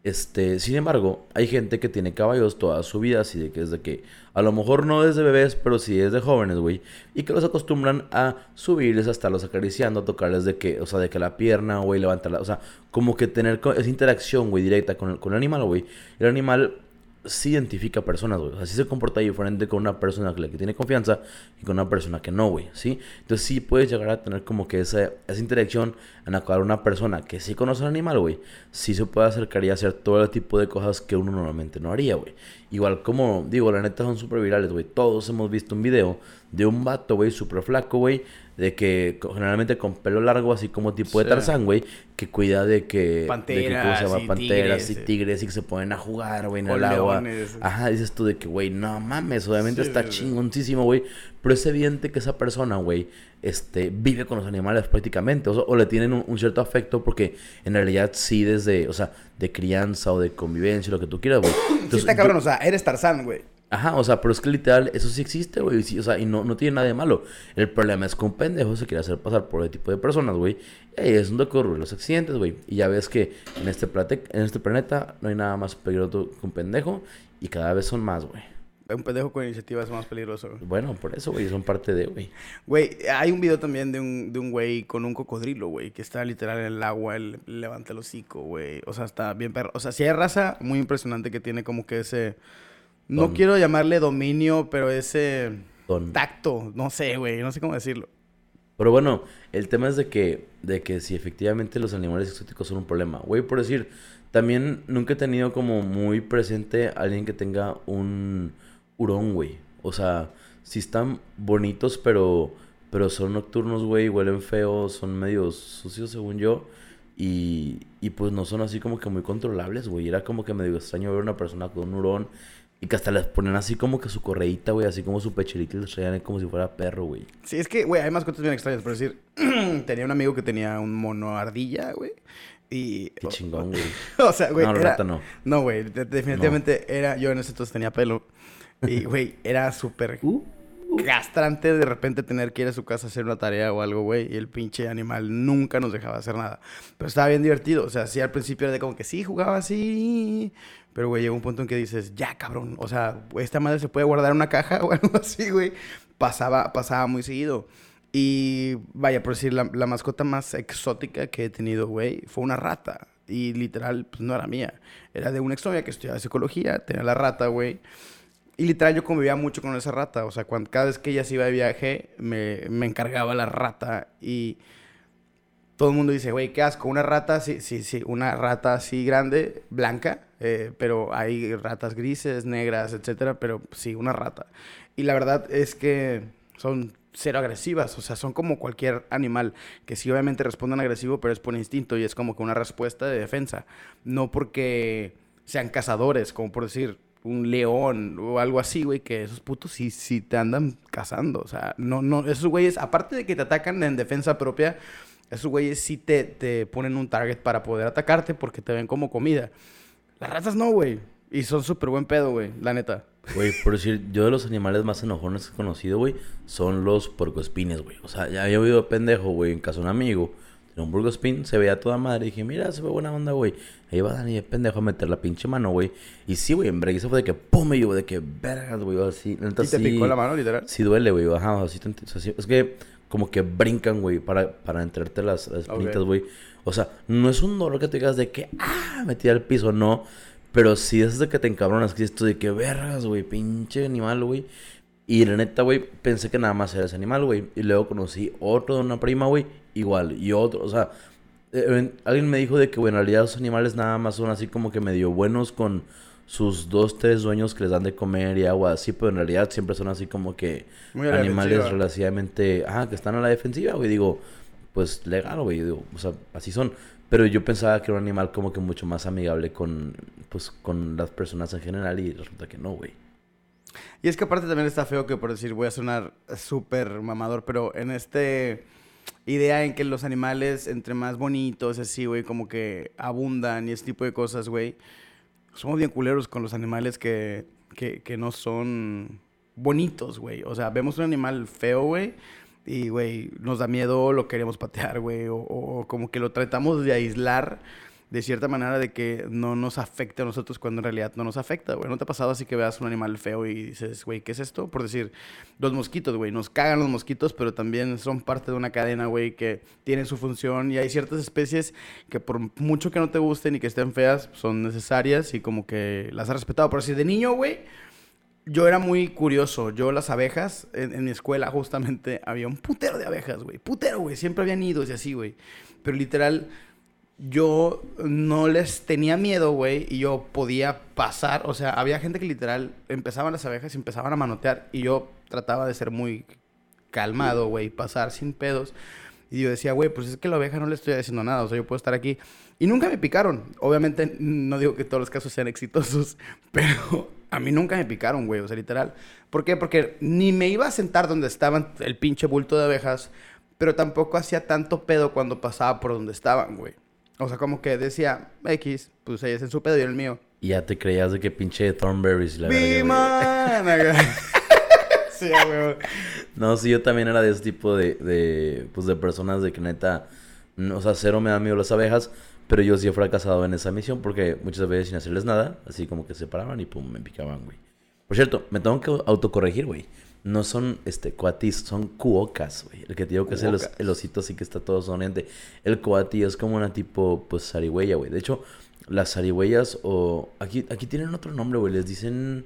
B: Este, sin embargo, hay gente que tiene caballos toda su vida, así de que es de que, a lo mejor no desde bebés, pero sí desde jóvenes, güey, y que los acostumbran a subirles, a estarlos acariciando, a tocarles de que, o sea, de que la pierna, güey, levantarla, o sea, como que tener esa interacción, güey, directa con el, con el animal, güey. El animal sí identifica personas, güey. O sea, sí se comporta diferente con una persona que, que tiene confianza y con una persona que no, güey, ¿sí? Entonces sí puedes llegar a tener como que esa, esa interacción en la cual una persona que sí conoce al animal, güey, sí se puede acercar y hacer todo el tipo de cosas que uno normalmente no haría, güey. Igual como, digo, la neta son súper virales, güey. Todos hemos visto un video de un vato, güey, súper flaco, güey, de que generalmente con pelo largo, así como tipo de. Tarzán, güey, que cuida de que... de que, ¿cómo se
A: Panteras
B: llama?
A: y
B: Panteras y
A: tigres, eh.
B: tigres y que se ponen a jugar, güey, en el agua. Ajá, dices tú de que, güey, no mames, obviamente
A: Sí,
B: está chingoncísimo, güey. Pero es evidente que esa persona, güey, este, vive con los animales prácticamente. O, sea, o le tienen un, un cierto afecto porque en realidad sí desde, o sea, de crianza o de convivencia, lo que tú quieras, güey.
A: Sí está
B: yo-
A: cabrón, o sea, eres Tarzán, güey.
B: Ajá, o sea, pero es que literal, eso sí existe, güey. sí, o sea, y no, no tiene nada de malo. El problema es que un pendejo se quiere hacer pasar por ese tipo de personas, güey. Y ahí es donde ocurren los accidentes, güey. Y ya ves que en este, plate- en este planeta no hay nada más peligroso que un pendejo. Y cada vez son más, güey.
A: Un pendejo con iniciativa es más peligroso, güey.
B: Bueno, por eso, güey, son parte de, güey.
A: Güey, hay un video también de un, de un güey con un cocodrilo, güey, que está literal en el agua, él levanta el hocico, güey. O sea, está bien perro. O sea, sí hay raza muy impresionante que tiene como que ese... No quiero llamarle dominio, pero ese tacto. No sé, güey, no sé cómo decirlo.
B: Pero bueno, el tema es de que, de que si efectivamente los animales exóticos son un problema. Güey, por decir, también nunca he tenido como muy presente a alguien que tenga un hurón, güey. O sea, si están bonitos, pero, pero son nocturnos, güey, huelen feos, son medio sucios según yo. Y, y pues no son así como que muy controlables, güey. Era como que medio extraño ver una persona con un hurón y que hasta les ponen así como que su correíta, güey, así como su pecherita y les traían como si fuera perro, güey.
A: Sí, es que, güey, hay mascotas bien extrañas. Por decir, tenía un amigo que tenía un mono ardilla, güey. Y...
B: Qué chingón, güey.
A: O sea, güey,
B: No,
A: era...
B: neta no.
A: No, güey, de- definitivamente era... Yo en ese entonces tenía pelo. Y, güey, era súper
B: Uh.
A: Castrante de repente tener que ir a su casa a hacer una tarea o algo, güey. Y el pinche animal nunca nos dejaba hacer nada. Pero estaba bien divertido. O sea, sí, al principio era de como que sí, jugaba así. Pero, güey, llegó un punto en que dices, ya, cabrón. O sea, esta madre se puede guardar en una caja o algo así, güey. Pasaba, pasaba muy seguido. Y vaya, por decir, la, la mascota más exótica que he tenido, güey, fue una rata. Y literal, pues no era mía. Era de una exnovia que estudiaba psicología, tenía la rata, güey. Y literal yo convivía mucho con esa rata. O sea, cuando, cada vez que ella se iba de viaje, me, me encargaba la rata. Y todo el mundo dice, güey, qué asco. Una rata, sí, sí, sí. Una rata así grande, blanca. eh, pero hay ratas grises, negras, etcétera. Pero sí, una rata. Y la verdad es que son cero agresivas. O sea, son como cualquier animal. Que sí, obviamente responden agresivo, pero es por instinto. Y es como que una respuesta de defensa. No porque sean cazadores, como por decir un león o algo así, güey, que esos putos sí, sí te andan cazando. O sea, no, no, esos güeyes, aparte de que te atacan en defensa propia, esos güeyes sí te, te ponen un target para poder atacarte porque te ven como comida. Las ratas no, güey. Y son súper buen pedo, güey, la neta.
B: Güey, por decir, yo de los animales más enojones que he conocido, güey, son los puercoespines, güey. O sea, ya había oído pendejo, güey, en casa de un amigo. Era un Burgos Pin, se veía toda madre. dije, mira, se ve buena onda, güey. Ahí va Dani de pendejo a meter la pinche mano, güey. Y sí, güey, en se fue de que pum, y yo, de que vergas, güey. Así,
A: ¿Y te picó la mano, literal?
B: Sí, duele, güey. Ajá, así, así. Es que como que brincan, güey, para, para entrarte las, las güey. O sea, no es un dolor que te digas de que, ah, metí al piso, no. Pero sí es de que te encabronas, que esto de que vergas, güey, pinche animal, güey. Y la neta, güey, pensé que nada más era ese animal, güey. Y luego conocí otro de una prima, güey, igual. Y otro, o sea, eh, alguien me dijo de que, bueno, en realidad los animales nada más son así como que medio buenos con sus dos, tres dueños que les dan de comer y agua así, pero en realidad siempre son así como que animales relativamente, ah, que están a la defensiva, güey. Digo, pues legal, güey. Digo, o sea, así son. Pero yo pensaba que era un animal como que mucho más amigable con, pues, con las personas en general y resulta que no, güey.
A: Y es que aparte también está feo que por decir, voy a sonar súper mamador, pero en este idea en que los animales, entre más bonitos, así, güey, como que abundan y ese tipo de cosas, güey, somos bien culeros con los animales que, que, que no son bonitos, güey. O sea, vemos un animal feo, güey, y, güey, nos da miedo, lo queremos patear, güey, o, o, como que lo tratamos de aislar de cierta manera de que no nos afecte a nosotros cuando en realidad no nos afecta, güey. ¿No te ha pasado así que veas un animal feo y dices, güey, ¿qué es esto? Por decir, los mosquitos, güey, nos cagan los mosquitos, pero también son parte de una cadena, güey, que tienen su función y hay ciertas especies que por mucho que no te gusten y que estén feas, son necesarias y como que las has respetado. Por decir, de niño, güey, yo era muy curioso. Yo las abejas, en, en mi escuela justamente había un putero de abejas, güey. Putero, güey. Siempre habían ido y así, güey. Pero literal yo no les tenía miedo, güey, y yo podía pasar, o sea, había gente que literal empezaban las abejas y empezaban a manotear y yo trataba de ser muy calmado, güey, pasar sin pedos. Y yo decía, güey, pues es que la abeja no le estoy haciendo nada, o sea, yo puedo estar aquí. Y nunca me picaron. Obviamente, no digo que todos los casos sean exitosos, pero a mí nunca me picaron, güey, o sea, literal. ¿Por qué? Porque ni me iba a sentar donde estaban el pinche bulto de abejas, pero tampoco hacía tanto pedo cuando pasaba por donde estaban, güey. O sea, como que decía, X, pues ella es en su pedo y el mío.
B: Y ya te creías de que pinche Thornberries la
A: verdad. sí, güey.
B: No, sí, yo también era de ese tipo de, de, pues, de personas de que neta, o sea, cero me dan miedo las abejas, pero yo sí he fracasado en esa misión porque muchas veces sin hacerles nada, así como que se paraban y pum, me picaban, güey. Por cierto, me tengo que autocorregir, güey no son este coatis, son cuocas, güey. El que te digo que es el, osito así que está todo sonriente. El coati es como una tipo, pues, zarigüeya, güey. De hecho, las zarigüeyas o... Aquí, aquí tienen otro nombre, güey. Les dicen...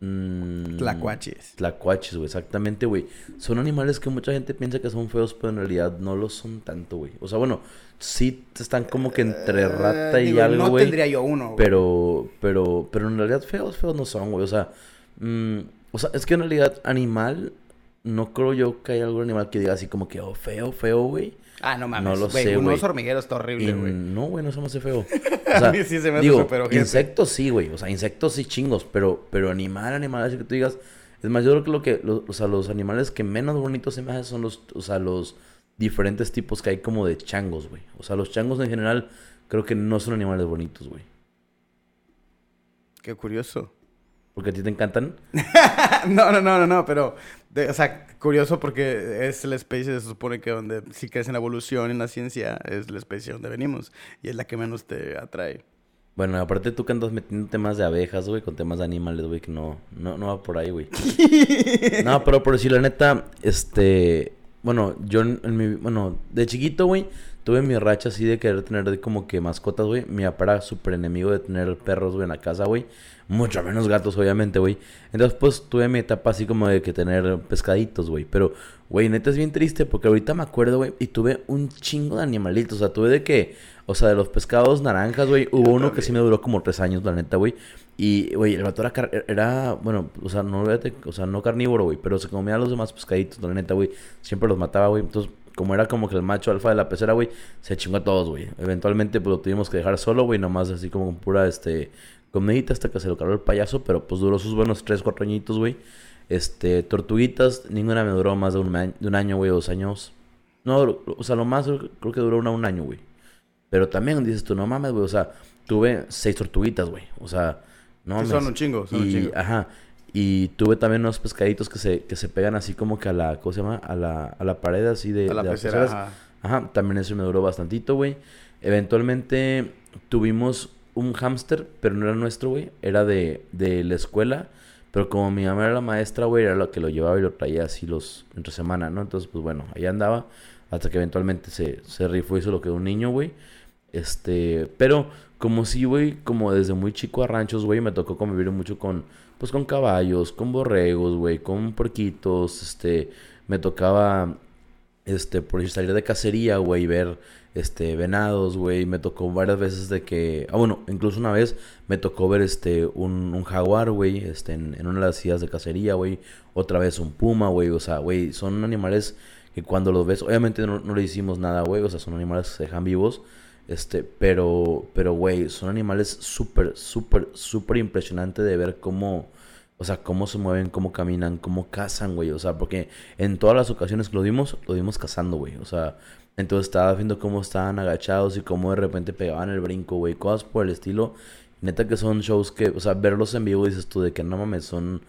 A: Mmm, tlacuaches.
B: Tlacuaches, güey. Exactamente, güey. Son animales que mucha gente piensa que son feos, pero en realidad no lo son tanto, güey. O sea, bueno, sí están como que entre eh, rata y algo, güey.
A: No tendría yo uno,
B: güey. Pero, pero, pero en realidad feos, feos no son, güey. O sea... Mmm, o sea, es que en realidad animal, no creo yo que haya algún animal que diga así como que, oh, feo, feo, güey.
A: Ah, no mames. No lo sé, güey. Un oso hormiguero está horrible, güey.
B: No, güey, no se me hace feo. O sea, a mí sí se me hace digo, pero insectos sí, güey. O sea, insectos sí chingos, pero, pero animal, animal, así que tú digas... Es más, yo creo que lo que... o sea, los animales que menos bonitos se me hacen son los... O sea, los diferentes tipos que hay como de changos, güey. O sea, los changos en general creo que no son animales bonitos, güey.
A: Qué curioso.
B: ¿Porque a ti te encantan?
A: no, no, no, no, no, pero, o sea, curioso porque es la especie, se supone que donde, si crees en la evolución, en la ciencia, es la especie donde venimos y es la que menos te atrae.
B: Bueno, aparte tú que andas metiendo temas de abejas, güey, con temas de animales, güey, que no, no, no va por ahí, güey. no, pero por decir la neta, este, bueno, yo en mi, bueno, de chiquito, güey, tuve mi racha así de querer tener como que mascotas, güey. Mi papá era súper enemigo de tener perros, güey, en la casa, güey. Mucho menos gatos, obviamente, güey. Entonces, pues, tuve mi etapa así como de que tener pescaditos, güey. Pero, güey, neta es bien triste porque ahorita me acuerdo, güey, y tuve un chingo de animalitos. O sea, tuve de que, o sea, de los pescados naranjas, güey, hubo uno que sí me duró como tres años, la neta, güey. Y, güey, el vato era, era, bueno, o sea, no, o sea, no carnívoro, güey, pero se comía a los demás pescaditos, la neta, güey. Siempre los mataba, güey. Entonces, como era como que el macho alfa de la pecera, güey, se chingó a todos, güey. Eventualmente, pues, lo tuvimos que dejar solo, güey, nomás así como con pura, este comedita hasta que se lo cargó el payaso, pero pues duró sus buenos 3, 4 añitos, güey. Este, tortuguitas, ninguna me duró más de un, de un año, güey, dos años. No, o sea, lo más creo que duró una, un año, güey. Pero también dices tú, no mames, güey, o sea, tuve seis tortuguitas, güey. O sea, no mames.
A: son un chingo, son un chingo.
B: Ajá. Y tuve también unos pescaditos que se, que se pegan así como que a la, ¿cómo se llama? A la, a la pared así de...
A: A la, pecera,
B: Ajá, también eso me duró bastantito, güey. Eventualmente tuvimos un hámster, pero no era nuestro, güey. Era de, de la escuela. Pero como mi mamá era la maestra, güey, era la que lo llevaba y lo traía así los entre semana, ¿no? Entonces, pues bueno, ahí andaba. Hasta que eventualmente se, se rifó y hizo lo que un niño, güey. Este, pero como sí, güey, como desde muy chico a ranchos, güey, me tocó convivir mucho con, pues con caballos, con borregos, güey, con porquitos, este, me tocaba, este, por salir de cacería, güey, ver, este, venados, güey, me tocó varias veces de que, ah, bueno, incluso una vez me tocó ver, este, un, jaguar, güey, este, en, una de las sillas de cacería, güey, otra vez un puma, güey, o sea, güey, son animales que cuando los ves, obviamente no, no le hicimos nada, güey, o sea, son animales que se dejan vivos, este, pero, pero, güey, son animales súper, súper, súper impresionantes de ver cómo, o sea, cómo se mueven, cómo caminan, cómo cazan, güey. O sea, porque en todas las ocasiones que lo dimos, lo dimos cazando, güey. O sea, entonces estaba viendo cómo estaban agachados y cómo de repente pegaban el brinco, güey. Cosas por el estilo. Neta que son shows que, o sea, verlos en vivo dices tú de que no mames, son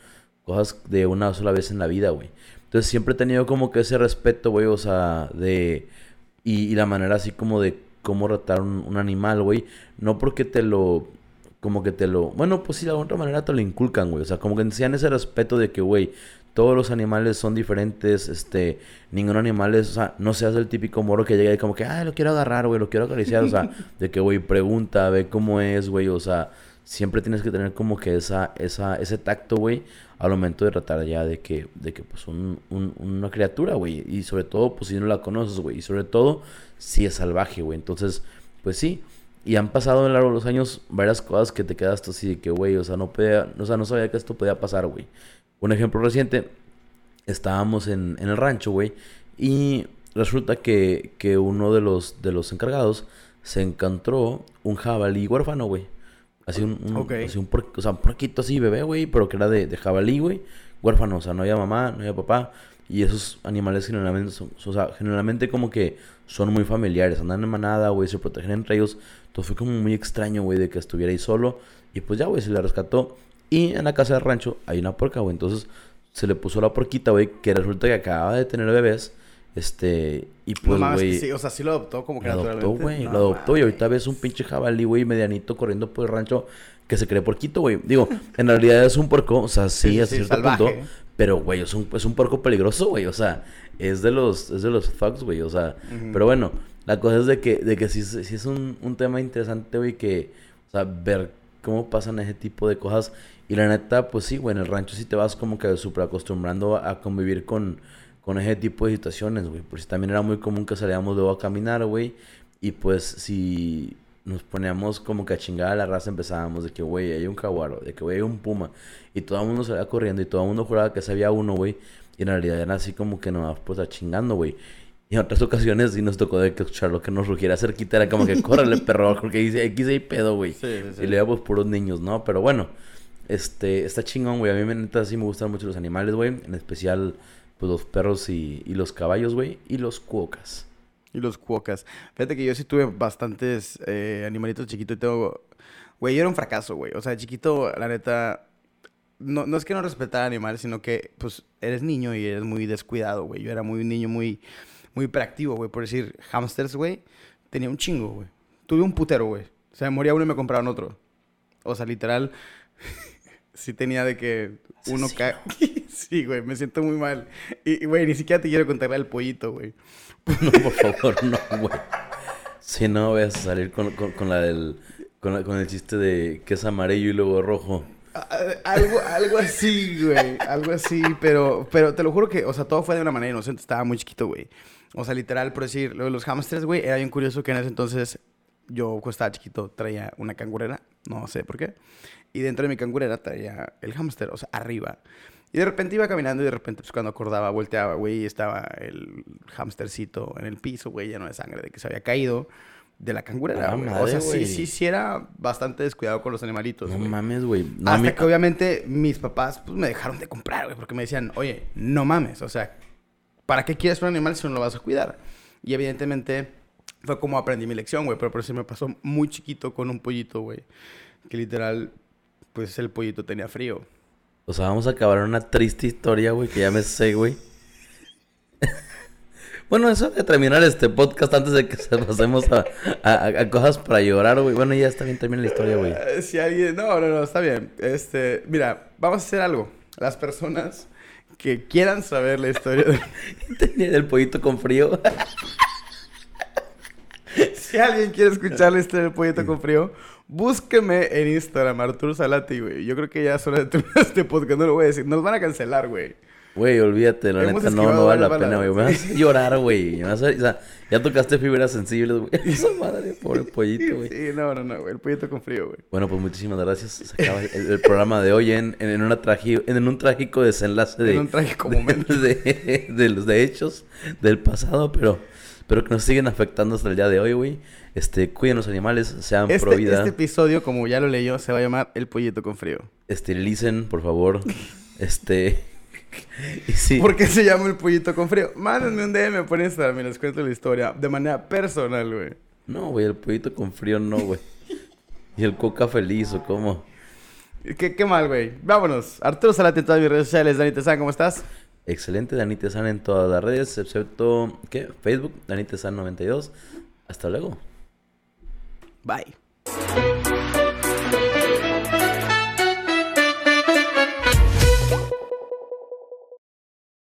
B: cosas de una sola vez en la vida, güey. Entonces siempre he tenido como que ese respeto, güey, o sea, de... Y, la manera así como de cómo tratar un animal, güey. No porque te lo como que te lo... Bueno, pues sí, de alguna manera te lo inculcan, güey. O sea, como que enseñan ese respeto de que, güey, todos los animales son diferentes, este, ningún animal es, o sea, no seas el típico moro que llega y como que, ay, lo quiero agarrar, güey, lo quiero acariciar, o sea, de que, güey, pregunta, ve cómo es, güey, o sea, siempre tienes que tener como que esa, esa, ese tacto, güey, al momento de tratar ya de que, de que pues, un, un, una criatura, güey, y sobre todo, pues, si no la conoces, güey, y sobre todo, si es salvaje, güey, entonces, pues sí, y han pasado lo largo de los años varias cosas que te quedas así de que, güey, o sea, no podía, o sea, no sabía que esto podía pasar, güey. Un ejemplo reciente, estábamos en, en el rancho, güey, y resulta que, que uno de los, de los encargados se encontró un jabalí huérfano, güey. Así un, un, así un, por- o sea, un porquito así, bebé, güey, pero que era de, de jabalí, güey. Huérfano, o sea, no había mamá, no había papá. Y esos animales generalmente son, o sea, generalmente como que son muy familiares, andan en manada, güey, se protegen entre ellos. Entonces fue como muy extraño, güey, de que estuviera ahí solo. Y pues ya, güey, se le rescató. Y en la casa del rancho hay una puerca, güey. Entonces se le puso la porquita, güey, que resulta que acababa de tener bebés. Este, y
A: No
B: pues,
A: que
B: güey,
A: sí, o sea, sí lo adoptó como que
B: lo adoptó, güey.
A: No
B: lo adoptó y ahorita ves un pinche jabalí, güey, medianito corriendo por el rancho que se cree porquito, güey. Digo, en realidad es un puerco, o sea, sí,
A: Sí, sí,
B: cierto punto. Pero, güey, es un, es un puerco peligroso, güey. O sea, es de los, es de los fucks, güey. O sea, pero bueno, la cosa es de que, de que sí, sí es un, un tema interesante, güey, que, o sea, ver cómo pasan ese tipo de cosas. Y la neta, pues sí, güey, en el rancho sí te vas como que súper acostumbrando a, a convivir con, con ese tipo de situaciones, güey. Pues también era muy común que salíamos luego a caminar, güey. Y pues si nos poníamos como que a chingar a la raza, empezábamos de que, güey, hay un jaguar, de que, güey, hay un puma. Y todo el mundo salía corriendo y todo el mundo juraba que sabía uno, güey. Y en realidad era así como que nos pues a chingando, güey. Y en otras ocasiones sí nos tocó de que escucharlo que nos rugiera cerquita. Era como que, córrele, perro, porque dice, aquí hay pedo, güey.
A: Sí, sí, sí.
B: Y le pues puros niños, ¿no? Pero bueno, este, está chingón, güey. A mí me neta sí me gustan mucho los animales, güey. En especial, pues los perros y, y los caballos, güey. Y los cuocas.
A: Y los cuocas. Fíjate que yo sí tuve bastantes eh, animalitos chiquitos y tengo... Güey, yo era un fracaso, güey. O sea, chiquito, la neta... No, no es que no respetara animales, sino que, pues, eres niño y eres muy descuidado, güey. Yo era muy un niño muy, muy hiperactivo, güey. Por decir, hamsters, güey, tenía un chingo, güey. Tuve un putero, güey. O sea, me moría uno y me compraban otro. O sea, literal, sí tenía de que uno cae. sí, güey, me siento muy mal. Y, y, güey, ni siquiera te quiero contar el pollito, güey.
B: No, por favor, no, güey. Si no, vayas a salir con, con, con la del... Con, la- con el chiste de que es amarillo y luego rojo.
A: Algo, algo así, güey. Algo así, pero, pero te lo juro que, o sea, todo fue de una manera inocente. Estaba muy chiquito, güey. O sea, literal, por decir, lo de los hamsters, güey, era bien curioso que en ese entonces yo, cuando estaba chiquito, traía una cangurera. No sé por qué. Y dentro de mi cangurera traía el hámster, o sea, arriba. Y de repente iba caminando y de repente, pues cuando acordaba, volteaba, güey, y estaba el hamstercito en el piso, güey, lleno de sangre de que se había caído de la cangurera, güey. O sea, sí,
B: güey.
A: sí, sí era bastante descuidado con los animalitos,
B: No
A: güey.
B: mames, güey. No,
A: Hasta que obviamente mis papás pues, me dejaron de comprar, güey, porque me decían, oye, no mames, o sea, ¿para qué quieres un animal si no lo vas a cuidar? Y evidentemente fue como aprendí mi lección, güey, pero por eso me pasó muy chiquito con un pollito, güey, que literal, pues el pollito tenía frío.
B: O sea, vamos a acabar una triste historia, güey, que ya me sé, güey. Bueno, eso de terminar este podcast antes de que se pasemos a, a- a cosas para llorar, güey. Bueno, ya está bien, termina la historia, güey.
A: Eh, Si alguien... No, no, no, está bien. Este, mira, vamos a hacer algo. Las personas que quieran saber la historia de...
B: Tenía el pollito con frío.
A: Si alguien quiere escuchar la historia del pollito con frío, búsqueme en Instagram, Arturo Salati, güey. Yo creo que ya es hora de terminar este podcast, no lo voy a decir. Nos van a cancelar, güey.
B: Güey, olvídate, la
A: Hemos
B: neta, no, vale la pena, güey. Me vas a llorar, güey. O sea, ya tocaste fibras sensibles, güey. Esa madre, pobre pollito, güey.
A: Sí, no, no, no, güey. El pollito con frío, güey.
B: Bueno, pues muchísimas gracias. Se acaba el, el programa de hoy en, en, una tragi- en un trágico desenlace de,
A: En un trágico
B: de-
A: momento.
B: de, de los de hechos del pasado, pero, pero que nos siguen afectando hasta el día de hoy, güey. Este, cuiden los animales, sean pro
A: Este,
B: vida,
A: este episodio, como ya lo leyó, se va a llamar El pollito con frío.
B: esterilicen, por favor. Este, y sí,
A: ¿Por qué se llama El pollito con frío? Mándenme un DM por Instagram y les cuento la historia de manera personal, güey.
B: no, güey, el pollito con frío no, güey. Y el coca feliz, o cómo.
A: ¿Qué, qué mal, güey. Vámonos. Arturo Salati en todas mis redes sociales. Dani Tezán, ¿cómo estás?
B: Excelente, Dani Tezán en todas las redes, excepto, ¿qué? Facebook, Dani Tezán 92. Hasta luego.
A: Bye.